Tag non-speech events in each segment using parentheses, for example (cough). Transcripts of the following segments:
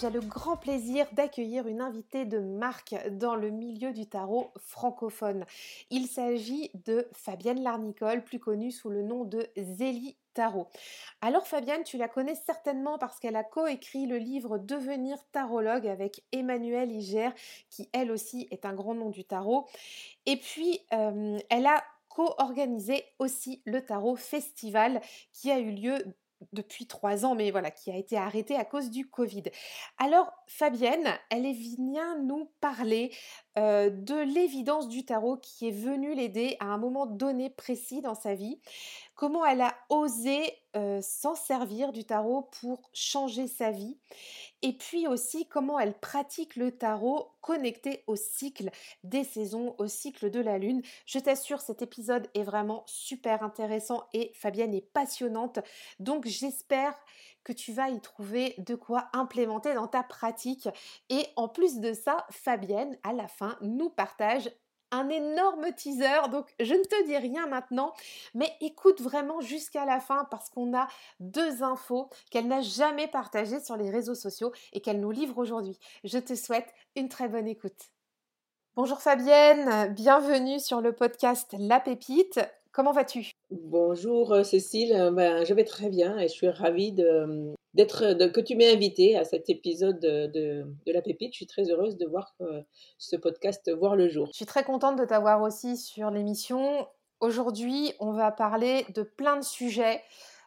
j'ai le grand plaisir d'accueillir une invitée de marque dans le milieu du tarot francophone. Il s'agit de Fabienne Larnicole, plus connue sous le nom de Zélie Tarot. Alors Fabienne, tu la connais certainement parce qu'elle a coécrit le livre Devenir tarologue avec Emmanuel Iger, qui elle aussi est un grand nom du tarot. Et puis, euh, elle a co-organisé aussi le Tarot Festival qui a eu lieu depuis trois ans, mais voilà, qui a été arrêté à cause du Covid. Alors, Fabienne, elle est vient nous parler euh, de l'évidence du tarot qui est venue l'aider à un moment donné précis dans sa vie, comment elle a osé euh, s'en servir du tarot pour changer sa vie, et puis aussi comment elle pratique le tarot connecté au cycle des saisons, au cycle de la lune. Je t'assure, cet épisode est vraiment super intéressant et Fabienne est passionnante, donc j'espère tu vas y trouver de quoi implémenter dans ta pratique. Et en plus de ça, Fabienne, à la fin, nous partage un énorme teaser. Donc, je ne te dis rien maintenant, mais écoute vraiment jusqu'à la fin parce qu'on a deux infos qu'elle n'a jamais partagées sur les réseaux sociaux et qu'elle nous livre aujourd'hui. Je te souhaite une très bonne écoute. Bonjour Fabienne, bienvenue sur le podcast La Pépite. Comment vas-tu? Bonjour euh, Cécile, euh, ben, je vais très bien et je suis ravie de, d'être, que tu m'aies invitée à cet épisode de, de, La Pépite. Je suis très heureuse de voir ce podcast voir le jour. Je suis très contente de t'avoir aussi sur l'émission. Aujourd'hui, on va parler de plein de sujets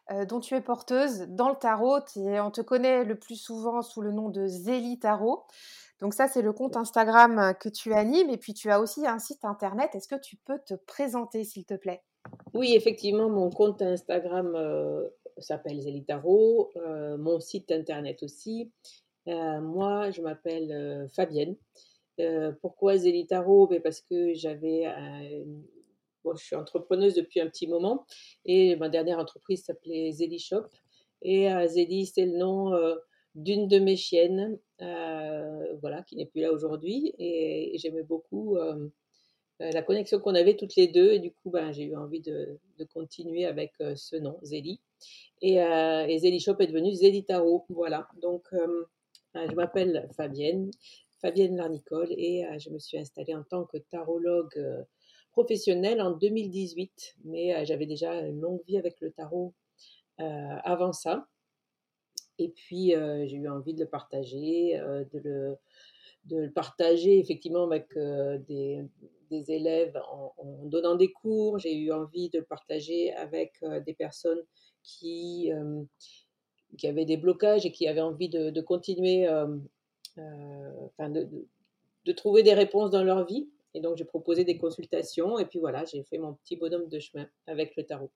euh, dont tu es porteuse dans le tarot. Et on te connaît le plus souvent sous le nom de Zélie Tarot. Donc ça, c'est le compte Instagram que tu animes. Et puis, tu as aussi un site internet. Est-ce que tu peux te présenter, s'il te plaît? Oui, effectivement, mon compte Instagram euh, s'appelle Zélitaro, euh, mon site internet aussi. Euh, moi, je m'appelle Fabienne. pourquoi Zélitaro ben Parce que j'avais. Bon, je suis entrepreneuse depuis un petit moment et ma dernière entreprise s'appelait Zéli Shop. Et Zéli, c'est le nom d'une de mes chiennes, voilà, qui n'est plus là aujourd'hui. Et, j'aimais beaucoup euh, la connexion qu'on avait toutes les deux. Et du coup, ben, j'ai eu envie de, continuer avec euh, ce nom, Zélie. Et, euh, et Zélie Shop est devenu Zélie Tarot. Voilà. Donc, je m'appelle Fabienne, Fabienne Larnicole, et je me suis installée en tant que tarologue professionnelle en 2018. Mais j'avais déjà une longue vie avec le tarot avant ça. Et puis, j'ai eu envie de le partager, de le partager effectivement avec des, des élèves en, donnant des cours. J'ai eu envie de le partager avec euh, des personnes qui, qui avaient des blocages et qui avaient envie de, continuer, euh, enfin de, de, trouver des réponses dans leur vie. Et donc, j'ai proposé des consultations et puis voilà, j'ai fait mon petit bonhomme de chemin avec le tarot.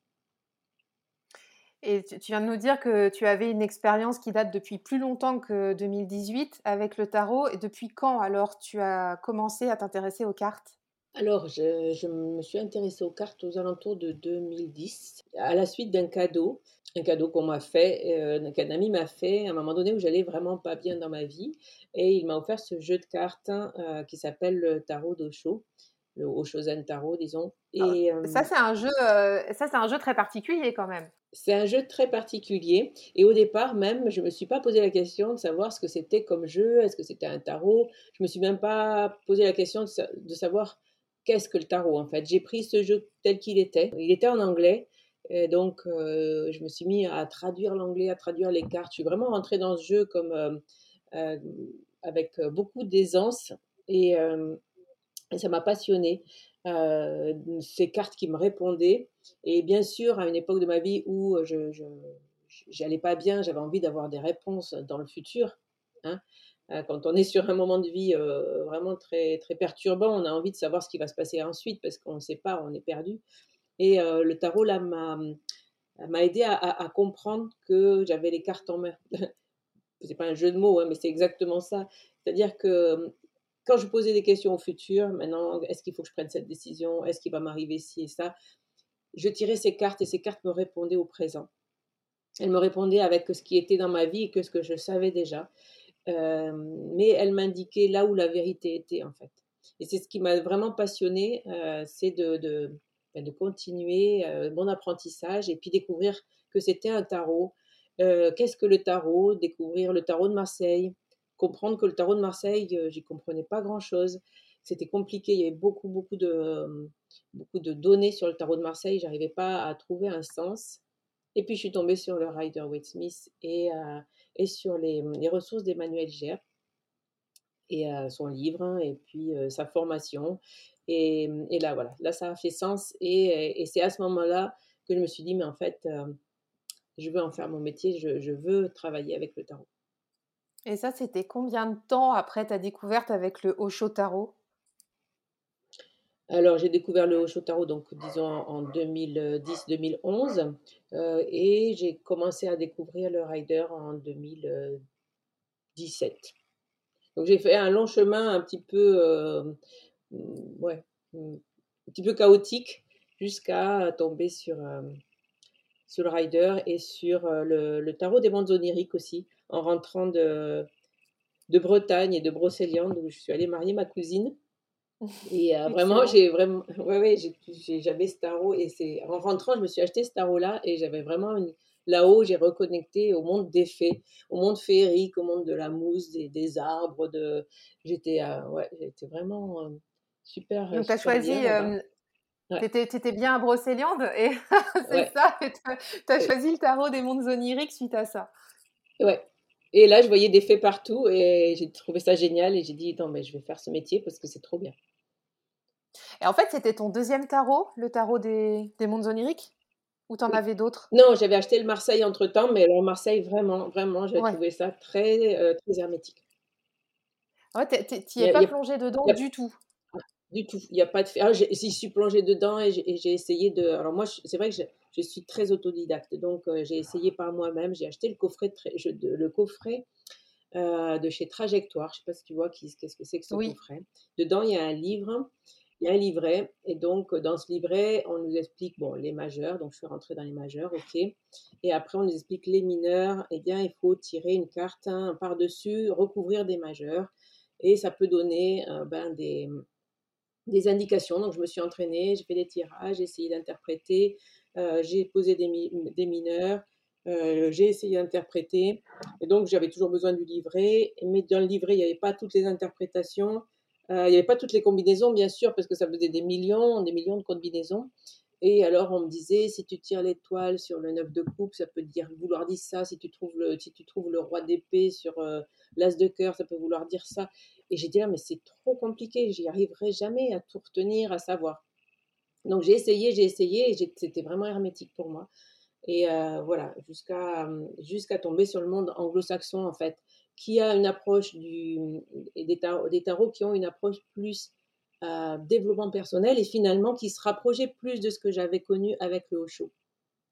Et tu viens de nous dire que tu avais une expérience qui date depuis plus longtemps que 2018 avec le tarot. Et depuis quand alors tu as commencé à t'intéresser aux cartes? Alors, je, me suis intéressée aux cartes aux alentours de 2010, à la suite d'un cadeau, un cadeau qu'on m'a fait, euh, qu'un ami m'a fait à un moment donné où j'allais vraiment pas bien dans ma vie, et il m'a offert ce jeu de cartes euh, qui s'appelle le Tarot d'Osho, le Oshozen Tarot, disons. Ah, et euh, ça, c'est un jeu, ça c'est un jeu très particulier quand même. C'est un jeu très particulier. Et au départ, même, je ne me suis pas posé la question de savoir ce que c'était comme jeu. Est-ce que c'était un tarot? Je ne me suis même pas posé la question de savoir qu'est-ce que le tarot en fait? J'ai pris ce jeu tel qu'il était. Il était en anglais. Et donc, euh, je me suis mis à traduire l'anglais, à traduire les cartes. Je suis vraiment rentrée dans ce jeu comme euh, euh, avec beaucoup d'aisance et, ça m'a passionnée. ces cartes qui me répondaient. Et bien sûr, à une époque de ma vie où je, n'allais pas bien, j'avais envie d'avoir des réponses dans le futur. Hein. Euh, quand on est sur un moment de vie euh, vraiment très, très perturbant, on a envie de savoir ce qui va se passer ensuite parce qu'on ne sait pas, on est perdu. Et euh, le tarot, là, m'a, m'a aidé à, comprendre que j'avais les cartes en main. (laughs) c'est pas un jeu de mots, hein, mais c'est exactement ça. C'est-à-dire que quand je posais des questions au futur, maintenant, est-ce qu'il faut que je prenne cette décision? Est-ce qu'il va m'arriver ci et ça? Je tirais ces cartes et ces cartes me répondaient au présent. Elles me répondaient avec ce qui était dans ma vie et que ce que je savais déjà. Mais elles m'indiquaient là où la vérité était, en fait. Et c'est ce qui m'a vraiment passionnée, euh, c'est de, ben, continuer mon apprentissage et puis découvrir que c'était un tarot. Qu'est-ce que le tarot? Découvrir le tarot de Marseille, comprendre que le tarot de Marseille, j'y comprenais pas grand-chose. C'était compliqué, il y avait beaucoup, beaucoup de, beaucoup de données sur le tarot de Marseille, j'arrivais pas à trouver un sens. Et puis je suis tombée sur le Rider Waite Smith et, et sur les, les ressources d'Emmanuel Gère et son livre hein, et puis sa formation. Et, et, là, voilà, là, ça a fait sens. Et, et c'est à ce moment-là que je me suis dit, mais en fait, je veux en faire mon métier, je, je, veux travailler avec le tarot. Et ça, c'était combien de temps après ta découverte avec le Osho Tarot? Alors, j'ai découvert le Osho Tarot, donc disons en 2010-2011, et j'ai commencé à découvrir le Rider en 2017. Donc j'ai fait un long chemin un petit peu, euh, ouais, un petit peu chaotique jusqu'à tomber sur, euh, sur le rider et sur euh, le, tarot des mondes oniriques aussi, en rentrant de, de Bretagne et de Brocéliande où je suis allée marier ma cousine. Et (laughs) vraiment, j'ai vraiment, ouais, ouais, j'avais ce tarot et c'est en rentrant, je me suis acheté ce tarot là et j'avais vraiment une, Là-haut, j'ai reconnecté au monde des fées, au monde féerique, au monde de la mousse, des, arbres. De... J'étais euh, ouais, j'étais vraiment euh, super. Donc, tu as choisi. Euh, tu étais, bien à Brocéliande et (laughs) c'est ça. Tu as choisi le tarot des mondes oniriques suite à ça. Ouais. Et là, je voyais des fées partout et j'ai trouvé ça génial et j'ai dit, non, mais je vais faire ce métier parce que c'est trop bien. Et en fait, c'était ton deuxième tarot, le tarot des, des mondes oniriques? Ou t'en avais d'autres? Non, j'avais acheté le Marseille entre temps, mais le Marseille, vraiment, vraiment, j'ai trouvé ça très, euh, très hermétique. Ouais, t'y es pas plongé dedans du tout? Du tout. Il n'y a pas de. Ah, j'y suis plongée dedans et j'ai essayé de. Alors, moi, c'est vrai que je, suis très autodidacte. Donc, euh, j'ai essayé par moi-même. J'ai acheté le coffret, de, le coffret euh, de chez Trajectoire. Je ne sais pas si tu vois qu'est-ce que c'est que ce coffret. Dedans, il y a un livre il y a un livret, et donc dans ce livret, on nous explique bon, les majeurs, donc je suis rentrée dans les majeurs, ok. Et après, on nous explique les mineurs, eh bien, il faut tirer une carte hein, par-dessus, recouvrir des majeurs, et ça peut donner euh, ben, des, des indications. Donc, je me suis entraînée, j'ai fait des tirages, j'ai essayé d'interpréter, euh, j'ai posé des, des mineurs, euh, j'ai essayé d'interpréter, et donc j'avais toujours besoin du livret, mais dans le livret, il n'y avait pas toutes les interprétations. Euh, il n'y avait pas toutes les combinaisons, bien sûr, parce que ça faisait des millions, des millions de combinaisons. Et alors, on me disait, si tu tires l'étoile sur le 9 de coupe, ça peut dire, vouloir dire ça. Si tu trouves le, si tu trouves le roi d'épée sur l'as de cœur, ça peut vouloir dire ça. Et j'ai dit, là, mais c'est trop compliqué, j'y arriverai jamais à tout retenir, à savoir. Donc, j'ai essayé, j'ai essayé, et c'était vraiment hermétique pour moi. Et euh, voilà, jusqu'à jusqu'à tomber sur le monde anglo-saxon, en fait qui a une approche du, des, tarots, qui ont une approche plus euh, développement personnel et finalement qui se rapprochait plus de ce que j'avais connu avec le Osho.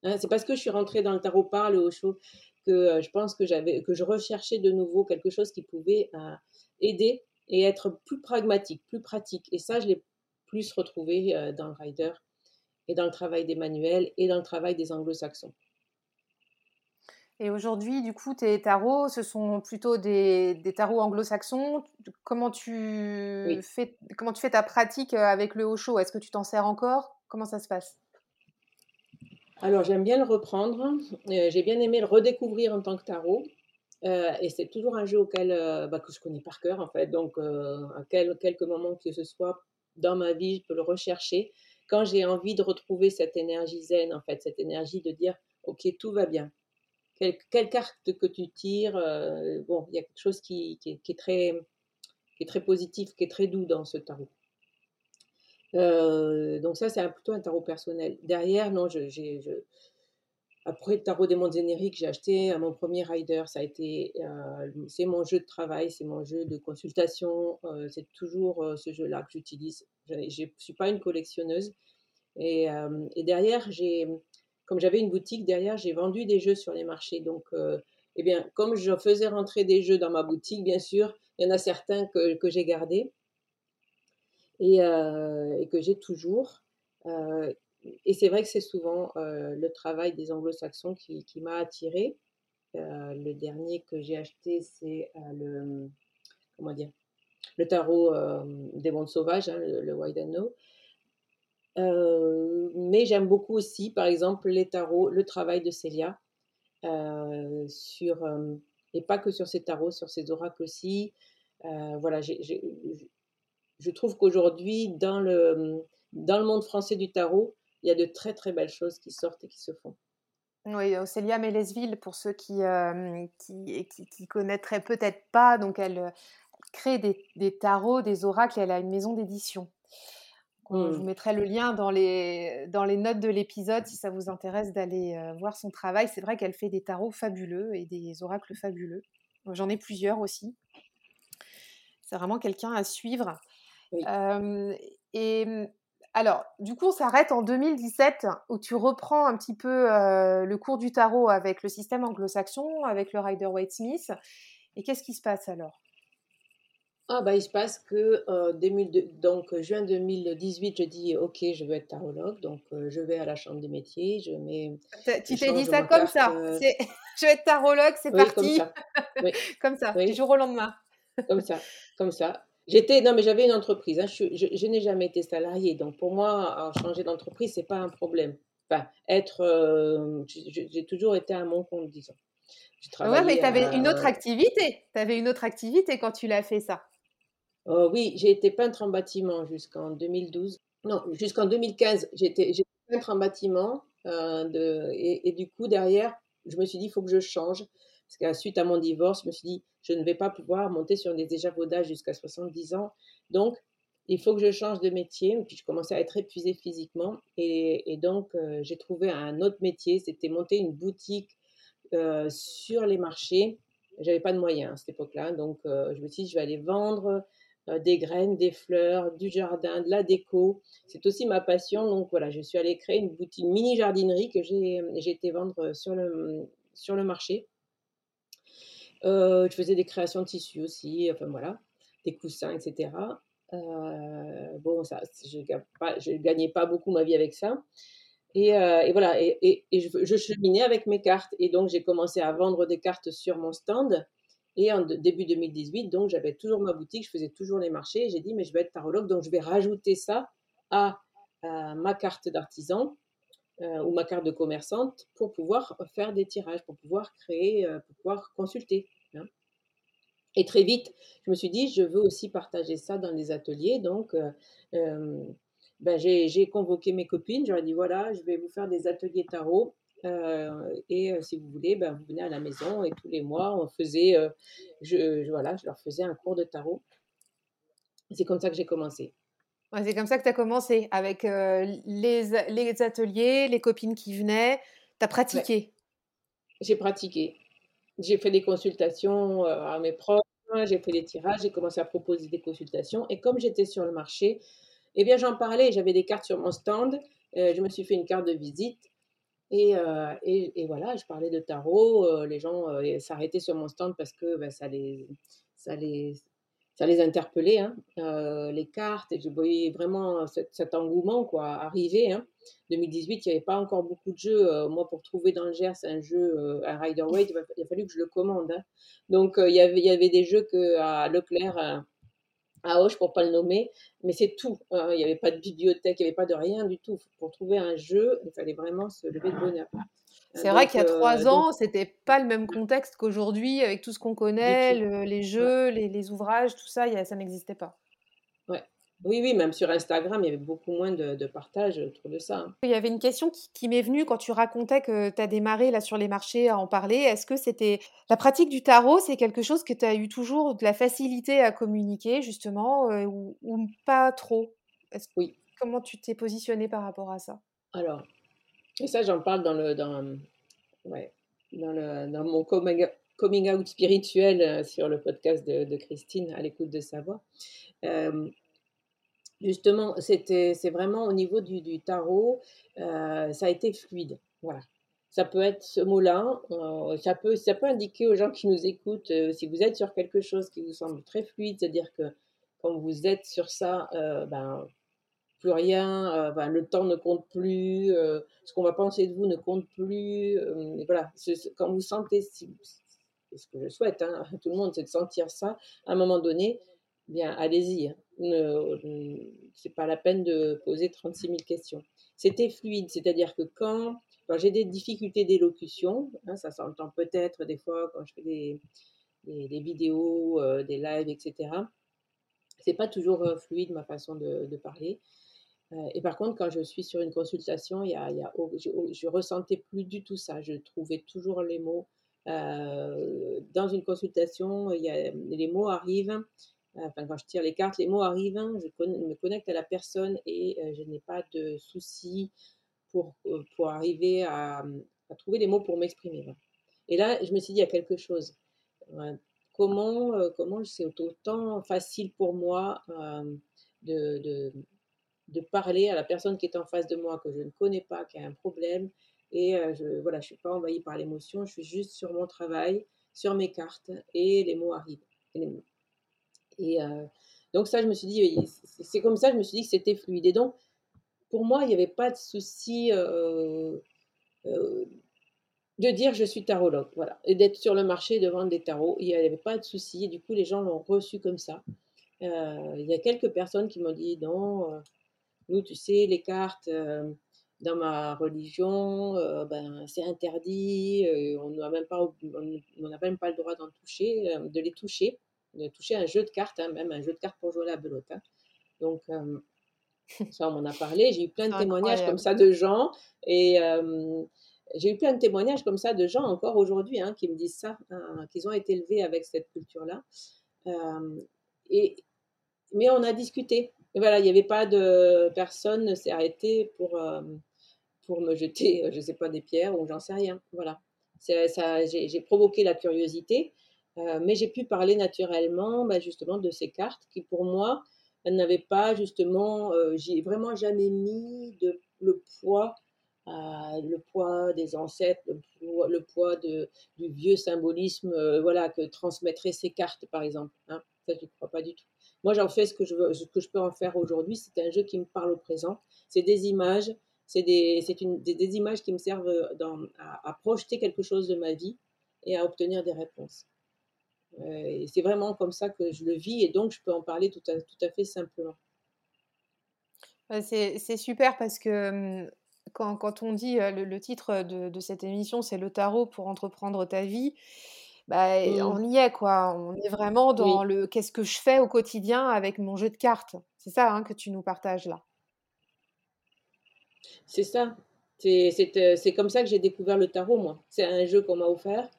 Hein, c'est parce que je suis rentrée dans le tarot par le Osho que euh, je pense que que je recherchais de nouveau quelque chose qui pouvait aider et être plus pragmatique, plus pratique. Et ça, je l'ai plus retrouvé euh, dans le rider et dans le travail des manuels et dans le travail des anglo-saxons. Et aujourd'hui, du coup, tes tarots, ce sont plutôt des, des tarots anglo-saxons. Comment, tu fais, comment tu fais ta pratique euh, avec le Osho Est-ce que tu t'en sers encore? Comment ça se passe? Alors, j'aime bien le reprendre. Euh, j'ai bien aimé le redécouvrir en tant que tarot. Euh, et c'est toujours un jeu auquel, bah, que je connais par cœur, en fait. Donc, à quel, quelques moments que ce soit dans ma vie, je peux le rechercher. Quand j'ai envie de retrouver cette énergie zen, en fait, cette énergie de dire, OK, tout va bien quelle, carte que tu tires, euh, bon, il y a quelque chose qui, est, très, qui est très positif, qui est très doux dans ce tarot. Euh, donc ça, c'est plutôt un tarot personnel. Derrière, non, j'ai, après le tarot des mondes génériques, j'ai acheté mon premier rider. Ça a été, euh, c'est mon jeu de travail, c'est mon jeu de consultation. c'est toujours ce jeu-là que j'utilise. Je ne suis pas une collectionneuse. Et, derrière, j'ai comme j'avais une boutique derrière, j'ai vendu des jeux sur les marchés. Donc, eh bien, comme je faisais rentrer des jeux dans ma boutique, bien sûr, il y en a certains que, j'ai gardés et, que j'ai toujours. Et c'est vrai que c'est souvent le travail des anglo-saxons qui, m'a attirée. le dernier que j'ai acheté, c'est le, comment dire, le tarot des mondes sauvages, hein, le, le mais j'aime beaucoup aussi, par exemple, les tarots, le travail de Célia, sur, et pas que sur ces tarots, sur ces oracles aussi. voilà, je trouve qu'aujourd'hui, dans le, dans le monde français du tarot, il y a de très très belles choses qui sortent et qui se font. Oui, Célia Mélesville, pour ceux qui, qui, qui, connaîtraient peut-être pas, donc elle, crée des, des, tarots, des oracles, elle a une maison d'édition. Je mmh. vous mettrai le lien dans les, dans les notes de l'épisode si ça vous intéresse d'aller voir son travail. C'est vrai qu'elle fait des tarots fabuleux et des oracles fabuleux. J'en ai plusieurs aussi. C'est vraiment quelqu'un à suivre. et mmh, alors, du coup, on s'arrête en 2017 où tu reprends un petit peu le cours du tarot avec le système anglo-saxon, avec le Rider-Waite Smith. Et qu'est-ce qui se passe alors? Ah bah, il se passe que, euh, donc juin 2018, je dis: «OK, je veux être tarologue», donc je vais à la chambre des métiers, je mets tu t'es dit ça comme ça? (laughs) «Je vais être tarologue, c'est Oui, comme ça. Oui, (laughs) comme ça, du jour au lendemain? Comme ça, comme ça. J'étais non, mais j'avais une entreprise, hein, je je n'ai jamais été salariée, donc pour moi, changer d'entreprise, c'est pas un problème. Enfin, être, j'ai toujours été à mon compte, disons. J'ai Ouais, mais tu avais une autre activité. Tu avais une autre activité quand tu l'as fait ça? Oh oui, j'ai été peintre en bâtiment jusqu'en 2012. Non, jusqu'en 2015, j'étais peintre en bâtiment. Euh, de, et, du coup, derrière, je me suis dit, il faut que je change. Parce que suite à mon divorce, je me suis dit, je ne vais pas pouvoir monter sur des échafaudages jusqu'à 70 ans. Donc, il faut que je change de métier. Puis je commençais à être épuisée physiquement. Et, donc, euh, j'ai trouvé un autre métier. C'était monter une boutique euh, sur les marchés. J'avais pas de moyens à cette époque-là. Donc, je me suis dit, je vais aller vendre euh, des graines, des fleurs, du jardin, de la déco. C'est aussi ma passion. Donc voilà, je suis allée créer une boutique, une mini jardinerie que j'ai été vendre sur le, sur le marché. Euh, je faisais des créations de tissus aussi, enfin voilà, des coussins, etc. Euh, bon, ça, je ne gagnais pas beaucoup ma vie avec ça. Et, voilà, et, je, cheminais avec mes cartes. Et donc, j'ai commencé à vendre des cartes sur mon stand. Et en début 2018, donc j'avais toujours ma boutique, je faisais toujours les marchés. J'ai dit, mais je vais être tarologue, donc je vais rajouter ça à, ma carte d'artisan euh, ou ma carte de commerçante pour pouvoir faire des tirages, pour pouvoir créer, euh, pour pouvoir consulter. Hein. Et très vite, je me suis dit, je veux aussi partager ça dans les ateliers. Donc, euh, ben, j'ai convoqué mes copines, j'aurais dit, voilà, je vais vous faire des ateliers tarot euh, et euh, si vous voulez, ben, vous venez à la maison et tous les mois, on faisait, euh, je, voilà, je leur faisais un cours de tarot. C'est comme ça que j'ai commencé. C'est comme ça que tu as commencé, avec les, les, ateliers, les copines qui venaient. Tu as pratiqué? J'ai pratiqué. J'ai fait des consultations à mes proches, j'ai fait des tirages, j'ai commencé à proposer des consultations. Et comme j'étais sur le marché, eh bien, j'en parlais. J'avais des cartes sur mon stand. je me suis fait une carte de visite euh, et, et, voilà, je parlais de tarot. Euh, les gens euh, s'arrêtaient sur mon stand parce que ben, ça, les, ça, les, ça les interpellait, hein, les cartes. Et je voyais vraiment cet, engouement quoi, arriver. Hein. 2018, il n'y avait pas encore beaucoup de jeux. moi, pour trouver dans le Gers un jeu, un Rider Waite, il a fallu que je le commande. Hein. Donc, il, y avait, il y avait des jeux que, à Leclerc à Auch pour pas le nommer, mais c'est tout. Hein. Il n'y avait pas de bibliothèque, il n'y avait pas de rien du tout. Pour trouver un jeu, il fallait vraiment se lever de bonheur. C'est vrai qu'il y a trois euh, ans, ce c'était pas le même contexte qu'aujourd'hui, avec tout ce qu'on connaît, les jeux, les, les, ouvrages, tout ça, ça n'existait pas. Ouais. Oui, oui, même sur Instagram, il y avait beaucoup moins de, de partage autour de ça. Hein. Il y avait une question qui, m'est venue quand tu racontais que tu as démarré là sur les marchés à en parler. Est-ce que c'était la pratique du tarot, c'est quelque chose que tu as eu toujours de la facilité à communiquer justement euh, ou, pas trop? Oui. Comment tu t'es positionné par rapport à ça? Alors, et ça j'en parle dans le dans, ouais, dans, le, dans mon coming out spirituel euh, sur le podcast de, Christine à l'écoute de sa voix. Euh, Justement, c'est vraiment au niveau du, tarot, euh, ça a été fluide. Voilà. Ça peut être ce mot-là, ça, peut, ça peut indiquer aux gens qui nous écoutent, si vous êtes sur quelque chose qui vous semble très fluide, c'est-à-dire que quand vous êtes sur ça, ben, plus rien, ben, le temps ne compte plus, ce qu'on va penser de vous ne compte plus. voilà, quand vous sentez, c'est ce que je souhaite hein, à tout le monde, c'est de sentir ça à un moment donné, bien allez-y. Hein. C'est pas la peine de poser 36 000 questions. C'était fluide, c'est-à-dire que quand, j'ai des difficultés d'élocution, hein, ça s'entend peut-être des fois quand je fais des, vidéos, euh, des lives, etc. C'est pas toujours euh, fluide ma façon de, parler. Euh, et par contre, quand je suis sur une consultation, y a, je, je, ressentais plus du tout ça. Je trouvais toujours les mots. dans une consultation, les mots arrivent enfin, quand je tire les cartes, les mots arrivent, je me connecte à la personne et euh, je n'ai pas de soucis pour, euh, pour arriver à, trouver les mots pour m'exprimer. Et là, je me suis dit, il y a quelque chose. comment euh, comment c'est autant facile pour moi de, de, parler à la personne qui est en face de moi, que je ne connais pas, qui a un problème. Et je voilà, je ne suis pas envahie par l'émotion, je suis juste sur mon travail, sur mes cartes, et les mots arrivent. Et euh, donc ça, je me suis dit, c'est comme ça, je me suis dit que c'était fluide. Et donc, pour moi, il n'y avait pas de souci euh, euh, de dire je suis tarologue, voilà, et d'être sur le marché de vendre des tarots. Il n'y avait pas de souci. Et du coup, les gens l'ont reçu comme ça. il y a quelques personnes qui m'ont dit non, nous, tu sais, les cartes dans ma religion, ben, c'est interdit, on n'a même pas, on n'a même pas le droit d'en toucher, de les toucher de toucher un jeu de cartes, hein, même un jeu de cartes pour jouer à la belote. Hein. Donc, euh, (laughs) ça, on m'en a parlé. J'ai eu plein de témoignages comme ça de gens. Et euh, j'ai eu plein de témoignages comme ça de gens encore aujourd'hui hein, qui me disent ça, qu'ils ont été élevés avec cette culture-là. Euh, et, mais on a discuté. Voilà, il n'y avait pas de personne ne s'est arrêté pour, pour me jeter, je ne sais pas, des pierres ou j'en sais rien. Voilà. J'ai provoqué la curiosité. Euh, mais j'ai pu parler naturellement bah, justement de ces cartes qui pour moi n'avaient pas justement euh, j'ai vraiment jamais mis le poids euh, le poids des ancêtres le poids, du vieux symbolisme voilà que transmettraient ces cartes par exemple hein. ça je ne crois pas du tout moi j'en fais ce que je veux ce que je peux en faire aujourd'hui. C'est un jeu qui me parle au présent. C'est des images. C'est des, images qui me servent dans, à projeter quelque chose de ma vie et à obtenir des réponses. Et c'est vraiment comme ça que je le vis et donc je peux en parler tout à, tout à fait simplement. C'est super parce que mmh, quand, on dit le, titre de, cette émission, c'est le tarot pour entreprendre ta vie, bah, mmh. on y est quoi. On est vraiment dans le qu'est-ce que je fais au quotidien avec mon jeu de cartes. C'est ça hein, que tu nous partages là. C'est ça. C'est comme ça que j'ai découvert le tarot, moi. C'est un jeu qu'on m'a offert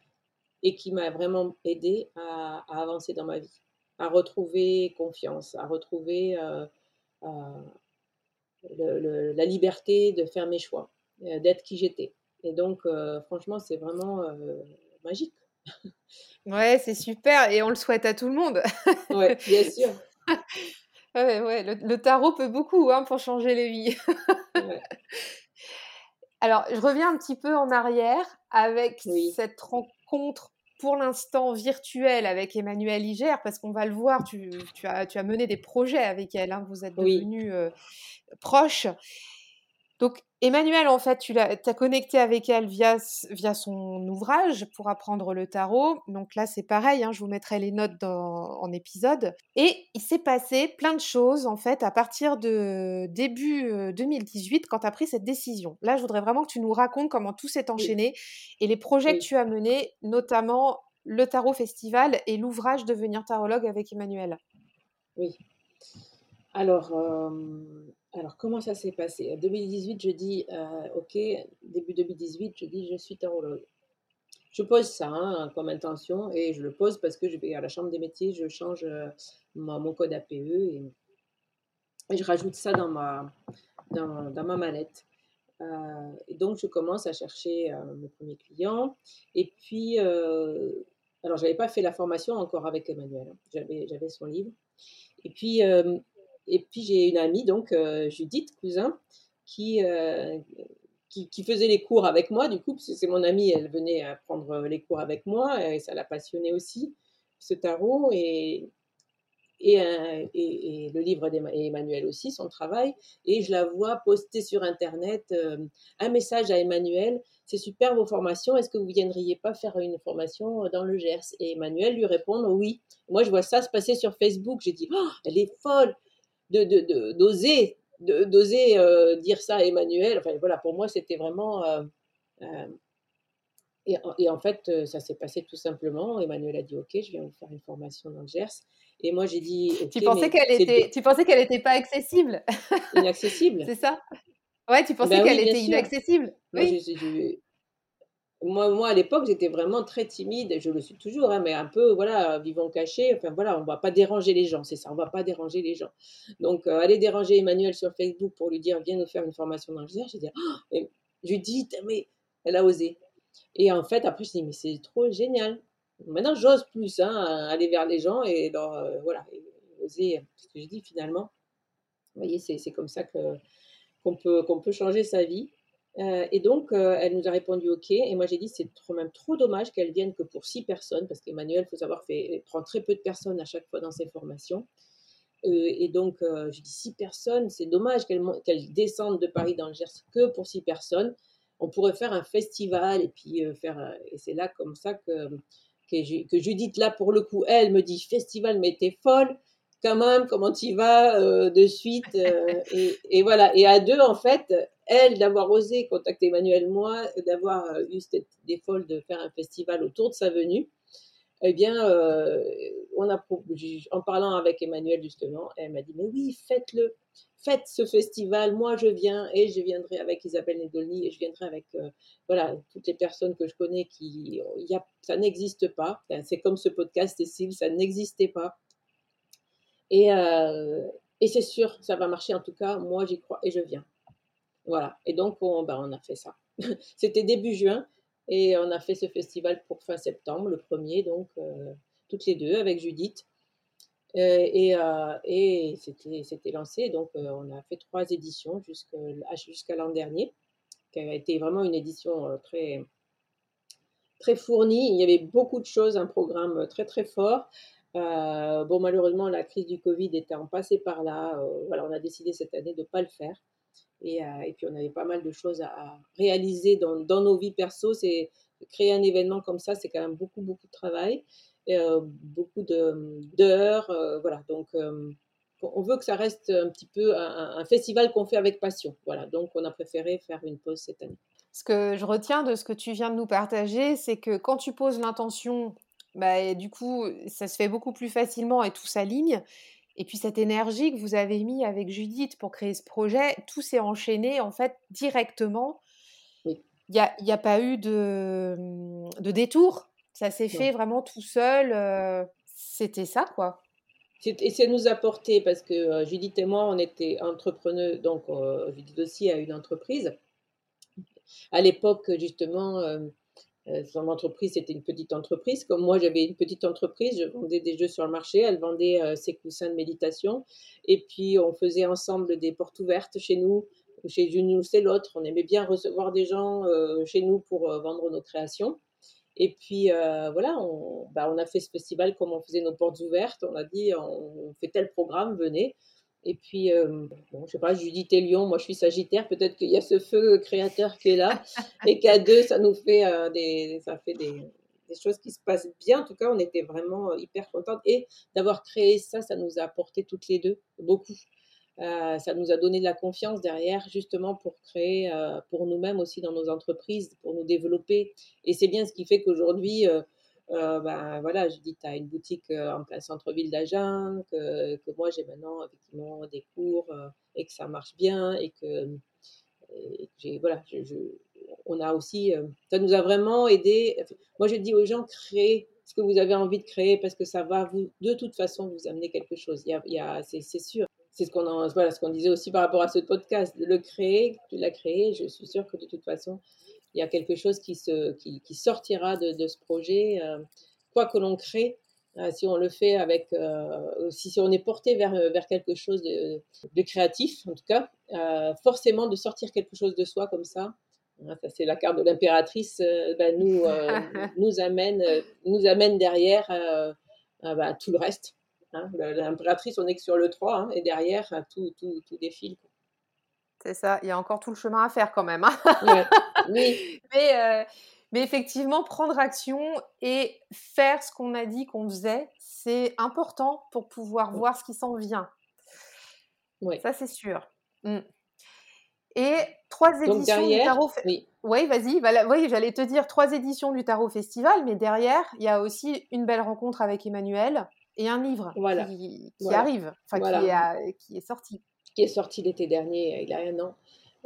et qui m'a vraiment aidé à, avancer dans ma vie, à retrouver confiance, à retrouver euh, euh, la liberté de faire mes choix, euh, d'être qui j'étais. Et donc, franchement, c'est vraiment magique. Ouais, c'est super et on le souhaite à tout le monde. ouais, bien (laughs) sûr. ouais, ouais, le, tarot peut beaucoup hein, pour changer les vies. (laughs) Alors, je reviens un petit peu en arrière avec cette rencontre pour l'instant virtuelle avec Emmanuel Iger, parce qu'on va le voir, tu, as, tu, as, mené des projets avec elle, hein, vous êtes devenus euh, proches. Donc, Emmanuel, en fait, tu as connecté avec elle via, via son ouvrage pour apprendre le tarot. Donc là, c'est pareil, hein, je vous mettrai les notes en épisode. Et il s'est passé plein de choses, en fait, à partir de début 2018, euh, quand tu as pris cette décision. Là, je voudrais vraiment que tu nous racontes comment tout s'est enchaîné et les projets que tu as menés, notamment le Tarot Festival et l'ouvrage Devenir tarologue avec Emmanuel. Oui. Alors, euh, alors, comment ça s'est passé? En 2018, je dis, euh, OK, début 2018, je dis, je suis tarologue. Je pose ça hein, comme intention et je le pose parce que je vais à la chambre des métiers, je change euh, mon, code APE et, je rajoute ça dans ma, dans, ma mallette. Euh, et donc, je commence à chercher mes premiers clients. Et puis, alors, je n'avais pas fait la formation encore avec Emmanuel, hein. j'avais son livre. Et puis, et puis j'ai une amie, donc euh, Judith Cousin, qui, euh, qui, faisait les cours avec moi, du coup, parce que c'est mon amie, elle venait prendre les cours avec moi, et ça l'a passionnée aussi, ce tarot, et, et, et, le livre d'Emmanuel aussi, son travail, et je la vois poster sur Internet euh, un message à Emmanuel, c'est super vos formations, est-ce que vous viendriez pas faire une formation dans le Gers? Et Emmanuel lui répond oui. Moi, je vois ça se passer sur Facebook, j'ai dit, oh, elle est folle d'oser de, d'oser euh, dire ça à Emmanuel. Enfin voilà, pour moi c'était vraiment. Euh, euh, et, en fait, ça s'est passé tout simplement. Emmanuel a dit OK, je viens vous faire une formation dans le Gers. Et moi j'ai dit. tu pensais qu'elle était, tu pensais qu'elle n'était pas accessible? Inaccessible. (laughs) C'est ça. Ouais, tu pensais ben qu'elle était inaccessible? oui moi, à l'époque, j'étais vraiment très timide, je le suis toujours, hein, mais un peu, voilà, vivant caché. Enfin, voilà, on ne va pas déranger les gens, c'est ça, on ne va pas déranger les gens. Donc, euh, aller déranger Emmanuel sur Facebook pour lui dire, viens nous faire une formation le j'ai dit, oh, Judith, mais elle a osé. Et en fait, après, je dis, mais c'est trop génial. Maintenant, j'ose plus, hein, aller vers les gens et euh, voilà, oser, ce que je dis finalement. Vous voyez, c'est comme ça qu'on peut, qu'on peut changer sa vie. Euh, et donc, euh, elle nous a répondu OK. Et moi, j'ai dit, c'est trop, même trop dommage qu'elle vienne que pour six personnes, parce qu'Emmanuel, il faut savoir, fait, prend très peu de personnes à chaque fois dans ses formations. Euh, et donc, j'ai dit, six personnes, c'est dommage qu'elle qu descende de Paris dans le Gers que pour six personnes. On pourrait faire un festival et puis faire. Et c'est là, comme ça, que, que, Judith, là, pour le coup, elle me dit, festival, mais t'es folle quand même, comment tu vas de suite et, voilà. Et à deux, en fait, elle, d'avoir osé contacter Emmanuel, moi, d'avoir euh, eu cette idée de faire un festival autour de sa venue, eh bien, euh, on a, en parlant avec Emmanuel justement, elle m'a dit, mais oui, faites-le, faites ce festival, moi je viens et je viendrai avec Isabelle Nedolny et je viendrai avec euh, voilà, toutes les personnes que je connais qui, y ça n'existe pas, c'est comme ce podcast, Cécile, ça n'existait pas. Et c'est sûr, ça va marcher en tout cas, moi j'y crois et je viens. Voilà. Et donc, on, ben, a fait ça. (laughs) C'était début juin et on a fait ce festival pour fin septembre, le premier, donc euh, toutes les deux avec Judith. Euh, et, euh, c'était lancé. Donc, on a fait trois éditions jusqu'à l'an dernier, qui a été vraiment une édition très, très fournie. Il y avait beaucoup de choses, un programme très, très fort. bon, malheureusement, la crise du Covid étant passée par là, voilà, on a décidé cette année de ne pas le faire. Euh, et, puis on avait pas mal de choses à, réaliser dans, nos vies perso. C'est créer un événement comme ça, c'est quand même beaucoup beaucoup de travail, euh, beaucoup d'heures, euh, voilà. Donc on veut que ça reste un petit peu un, festival qu'on fait avec passion. Voilà, donc on a préféré faire une pause cette année. Ce que je retiens de ce que tu viens de nous partager, c'est que quand tu poses l'intention, bah, du coup, ça se fait beaucoup plus facilement et tout s'aligne. Et puis cette énergie que vous avez mis avec Judith pour créer ce projet, tout s'est enchaîné en fait directement. Il n'y a, y a, pas eu de, de détour. Ça s'est fait vraiment tout seul. Euh, c'était ça, quoi. Et ça nous a porté, parce que euh, Judith et moi, on était entrepreneurs, donc euh, Judith aussi a une entreprise. À l'époque, justement, son entreprise, c'était une petite entreprise. Comme moi, j'avais une petite entreprise, je vendais des jeux sur le marché, elle vendait euh, ses coussins de méditation. Et puis, on faisait ensemble des portes ouvertes chez nous. Chez une ou c'est l'autre. On aimait bien recevoir des gens euh, chez nous pour vendre nos créations. Et puis, voilà, bah, on, a fait ce festival comme on faisait nos portes ouvertes. On a dit, on fait tel programme, venez. Et puis, euh, bon, je sais pas, Judith et Lyon, moi je suis Sagittaire, peut-être qu'il y a ce feu créateur qui est là, (laughs) et qu'à deux, ça nous fait, euh, des, ça fait des, des, choses qui se passent bien. En tout cas, on était vraiment hyper contentes. Et d'avoir créé ça, ça nous a apporté toutes les deux beaucoup. Euh, ça nous a donné de la confiance derrière, justement pour créer euh, pour nous-mêmes aussi dans nos entreprises, pour nous développer. Et c'est bien ce qui fait qu'aujourd'hui, euh, ben voilà, je dis, tu as une boutique euh, en plein centre-ville d'Agen, que, que, moi j'ai maintenant effectivement des cours euh, et que ça marche bien et que, voilà, on a aussi, ça nous a vraiment aidé. Moi je dis aux gens, créez ce que vous avez envie de créer parce que ça va vous, de toute façon vous amener quelque chose. Y a c'est, c'est sûr. C'est ce qu'on voilà, ce qu'on disait aussi par rapport à ce podcast, le créer, tu l'as créé, je suis sûre que de toute façon, il y a quelque chose qui, se, qui, qui sortira de, de, ce projet. Euh, quoi que l'on crée, euh, si on le fait avec, euh, si, si, on est porté vers, vers quelque chose de, de créatif, en tout cas, forcément de sortir quelque chose de soi comme ça, Hein, ça c'est la carte de l'impératrice, ben, nous, (laughs) nous, amène, nous amène derrière ben, tout le reste. Hein. L'impératrice, on est que sur le 3, hein, et derrière, tout, tout, tout défile. C'est ça, il y a encore tout le chemin à faire quand même. (laughs) oui. mais, mais effectivement, prendre action et faire ce qu'on a dit qu'on faisait, c'est important pour pouvoir voir ce qui s'en vient. Oui. Ça, c'est sûr. Mmh. Et trois éditions du Tarot. Oui, oui vas-y. oui, j'allais te dire trois éditions du Tarot Festival, mais derrière, il y a aussi une belle rencontre avec Emmanuel et un livre qui, arrive, enfin qui, qui, est, sorti. Qui est sorti l'été dernier, il y a un an.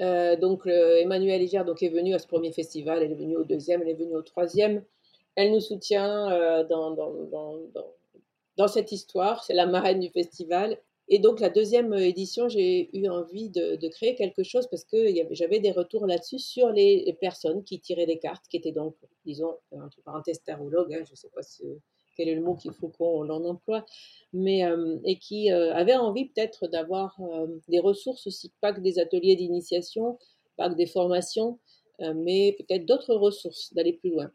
Euh, donc Emmanuelle Eger donc, est venue à ce premier festival, elle est venue au deuxième, elle est venue au troisième. Elle nous soutient euh, dans, dans, dans, dans, cette histoire, c'est la marraine du festival. Et donc la deuxième édition, j'ai eu envie de, de, créer quelque chose parce que j'avais des retours là-dessus sur les, personnes qui tiraient les cartes, qui étaient donc, disons, entre parenthèses, tarologues, hein, je ne sais pas si quel est le mot qu'il faut qu'on l'en emploie, mais euh, et qui euh, avait envie peut-être d'avoir euh, des ressources aussi, pas que des ateliers d'initiation, pas que des formations, mais peut-être d'autres ressources, d'aller plus loin.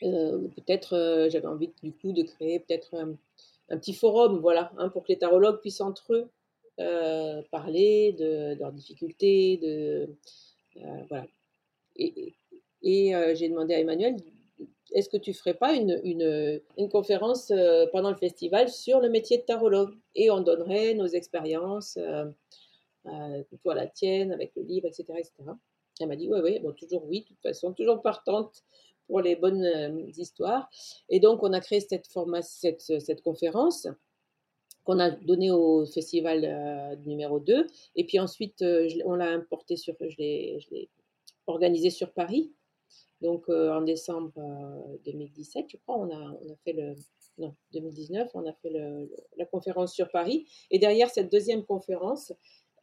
peut-être j'avais envie du coup de créer peut-être un, petit forum, voilà, hein, pour que les tarologues puissent entre eux parler de, leurs difficultés, de voilà. Et j'ai demandé à Emmanuel est-ce que tu ferais pas une, une, conférence euh, pendant le festival sur le métier de tarologue? Et on donnerait nos expériences, euh, euh, toi la tienne, avec le livre, etc. Elle m'a dit, oui, oui, bon, toujours oui, de toute façon, toujours partante pour les bonnes euh, histoires. Et donc, on a créé cette, format, cette, cette conférence qu'on a donnée au festival numéro 2. Et puis ensuite, on l'a importé sur, je l'ai organisé sur Paris. Donc euh, en décembre 2017, euh, je crois, on a, fait le. Non, 2019, on a fait la conférence sur Paris. Et derrière cette deuxième conférence,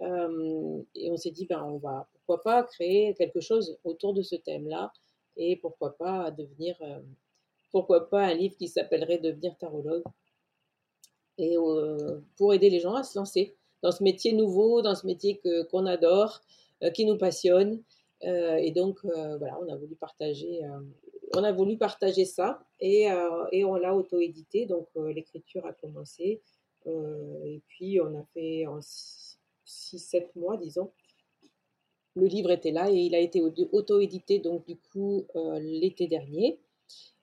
euh, et on s'est dit, ben, on va, pourquoi pas créer quelque chose autour de ce thème-là et pourquoi pas devenir, pourquoi pas un livre qui s'appellerait Devenir tarologue et pour aider les gens à se lancer dans ce métier nouveau, dans ce métier qu'on adore, qui nous passionne et donc, euh, voilà, on a voulu partager, euh, on a voulu partager ça et, on l'a auto-édité. Donc, l'écriture a commencé. et puis, on a fait en 6-7 mois, disons, le livre était là et il a été auto-édité donc du coup l'été dernier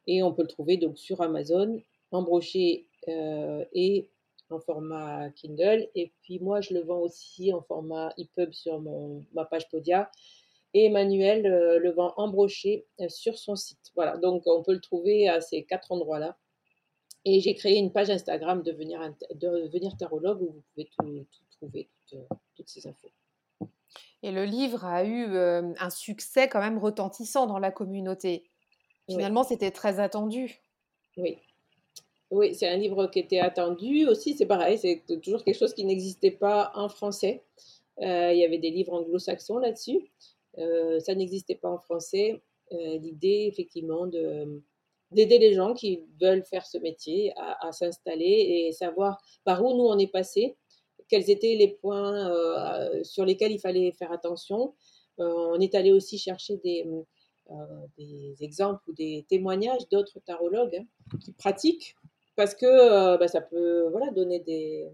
et on peut le trouver donc sur Amazon en brochet et en format Kindle et puis moi je le vends aussi en format EPUB sur ma page Podia et Emmanuel euh, le vend embroché euh, sur son site. Voilà, donc on peut le trouver à ces quatre endroits-là. Et j'ai créé une page Instagram Devenir, devenir tarologue où vous pouvez tout, trouver, euh, toutes, ces infos. Et le livre a eu un succès quand même retentissant dans la communauté. Finalement, c'était très attendu. Oui. Oui, c'est un livre qui était attendu aussi. C'est pareil, c'est toujours quelque chose qui n'existait pas en français. il y avait des livres anglo-saxons là-dessus. Euh, ça n'existait pas en français. Euh, l'idée, effectivement, de d'aider les gens qui veulent faire ce métier à, s'installer et savoir par où nous on est passé, quels étaient les points euh, sur lesquels il fallait faire attention. on est allé aussi chercher des, exemples ou des témoignages d'autres tarologues hein, qui pratiquent parce que bah, ça peut donner des,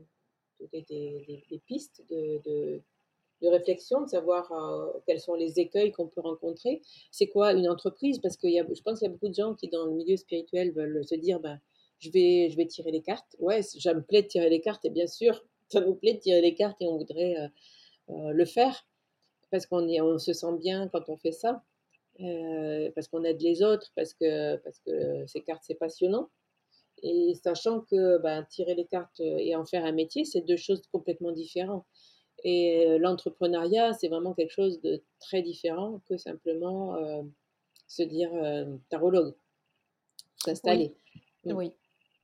pistes de réflexion, de savoir euh, quels sont les écueils qu'on peut rencontrer. C'est quoi une entreprise? Parce que y a, je pense qu'il y a beaucoup de gens qui, dans le milieu spirituel, veulent se dire ben, je, vais, je vais tirer les cartes. Ouais, ça me plaît de tirer les cartes, et bien sûr, (laughs) ça nous plaît de tirer les cartes et on voudrait euh, euh, le faire parce qu'on on se sent bien quand on fait ça, parce qu'on aide les autres, parce que, parce que ces cartes, c'est passionnant. Et sachant que ben, tirer les cartes et en faire un métier, c'est deux choses complètement différentes. Et euh, l'entrepreneuriat, c'est vraiment quelque chose de très différent que simplement euh, se dire euh, tarologue, s'installer. Oui. oui.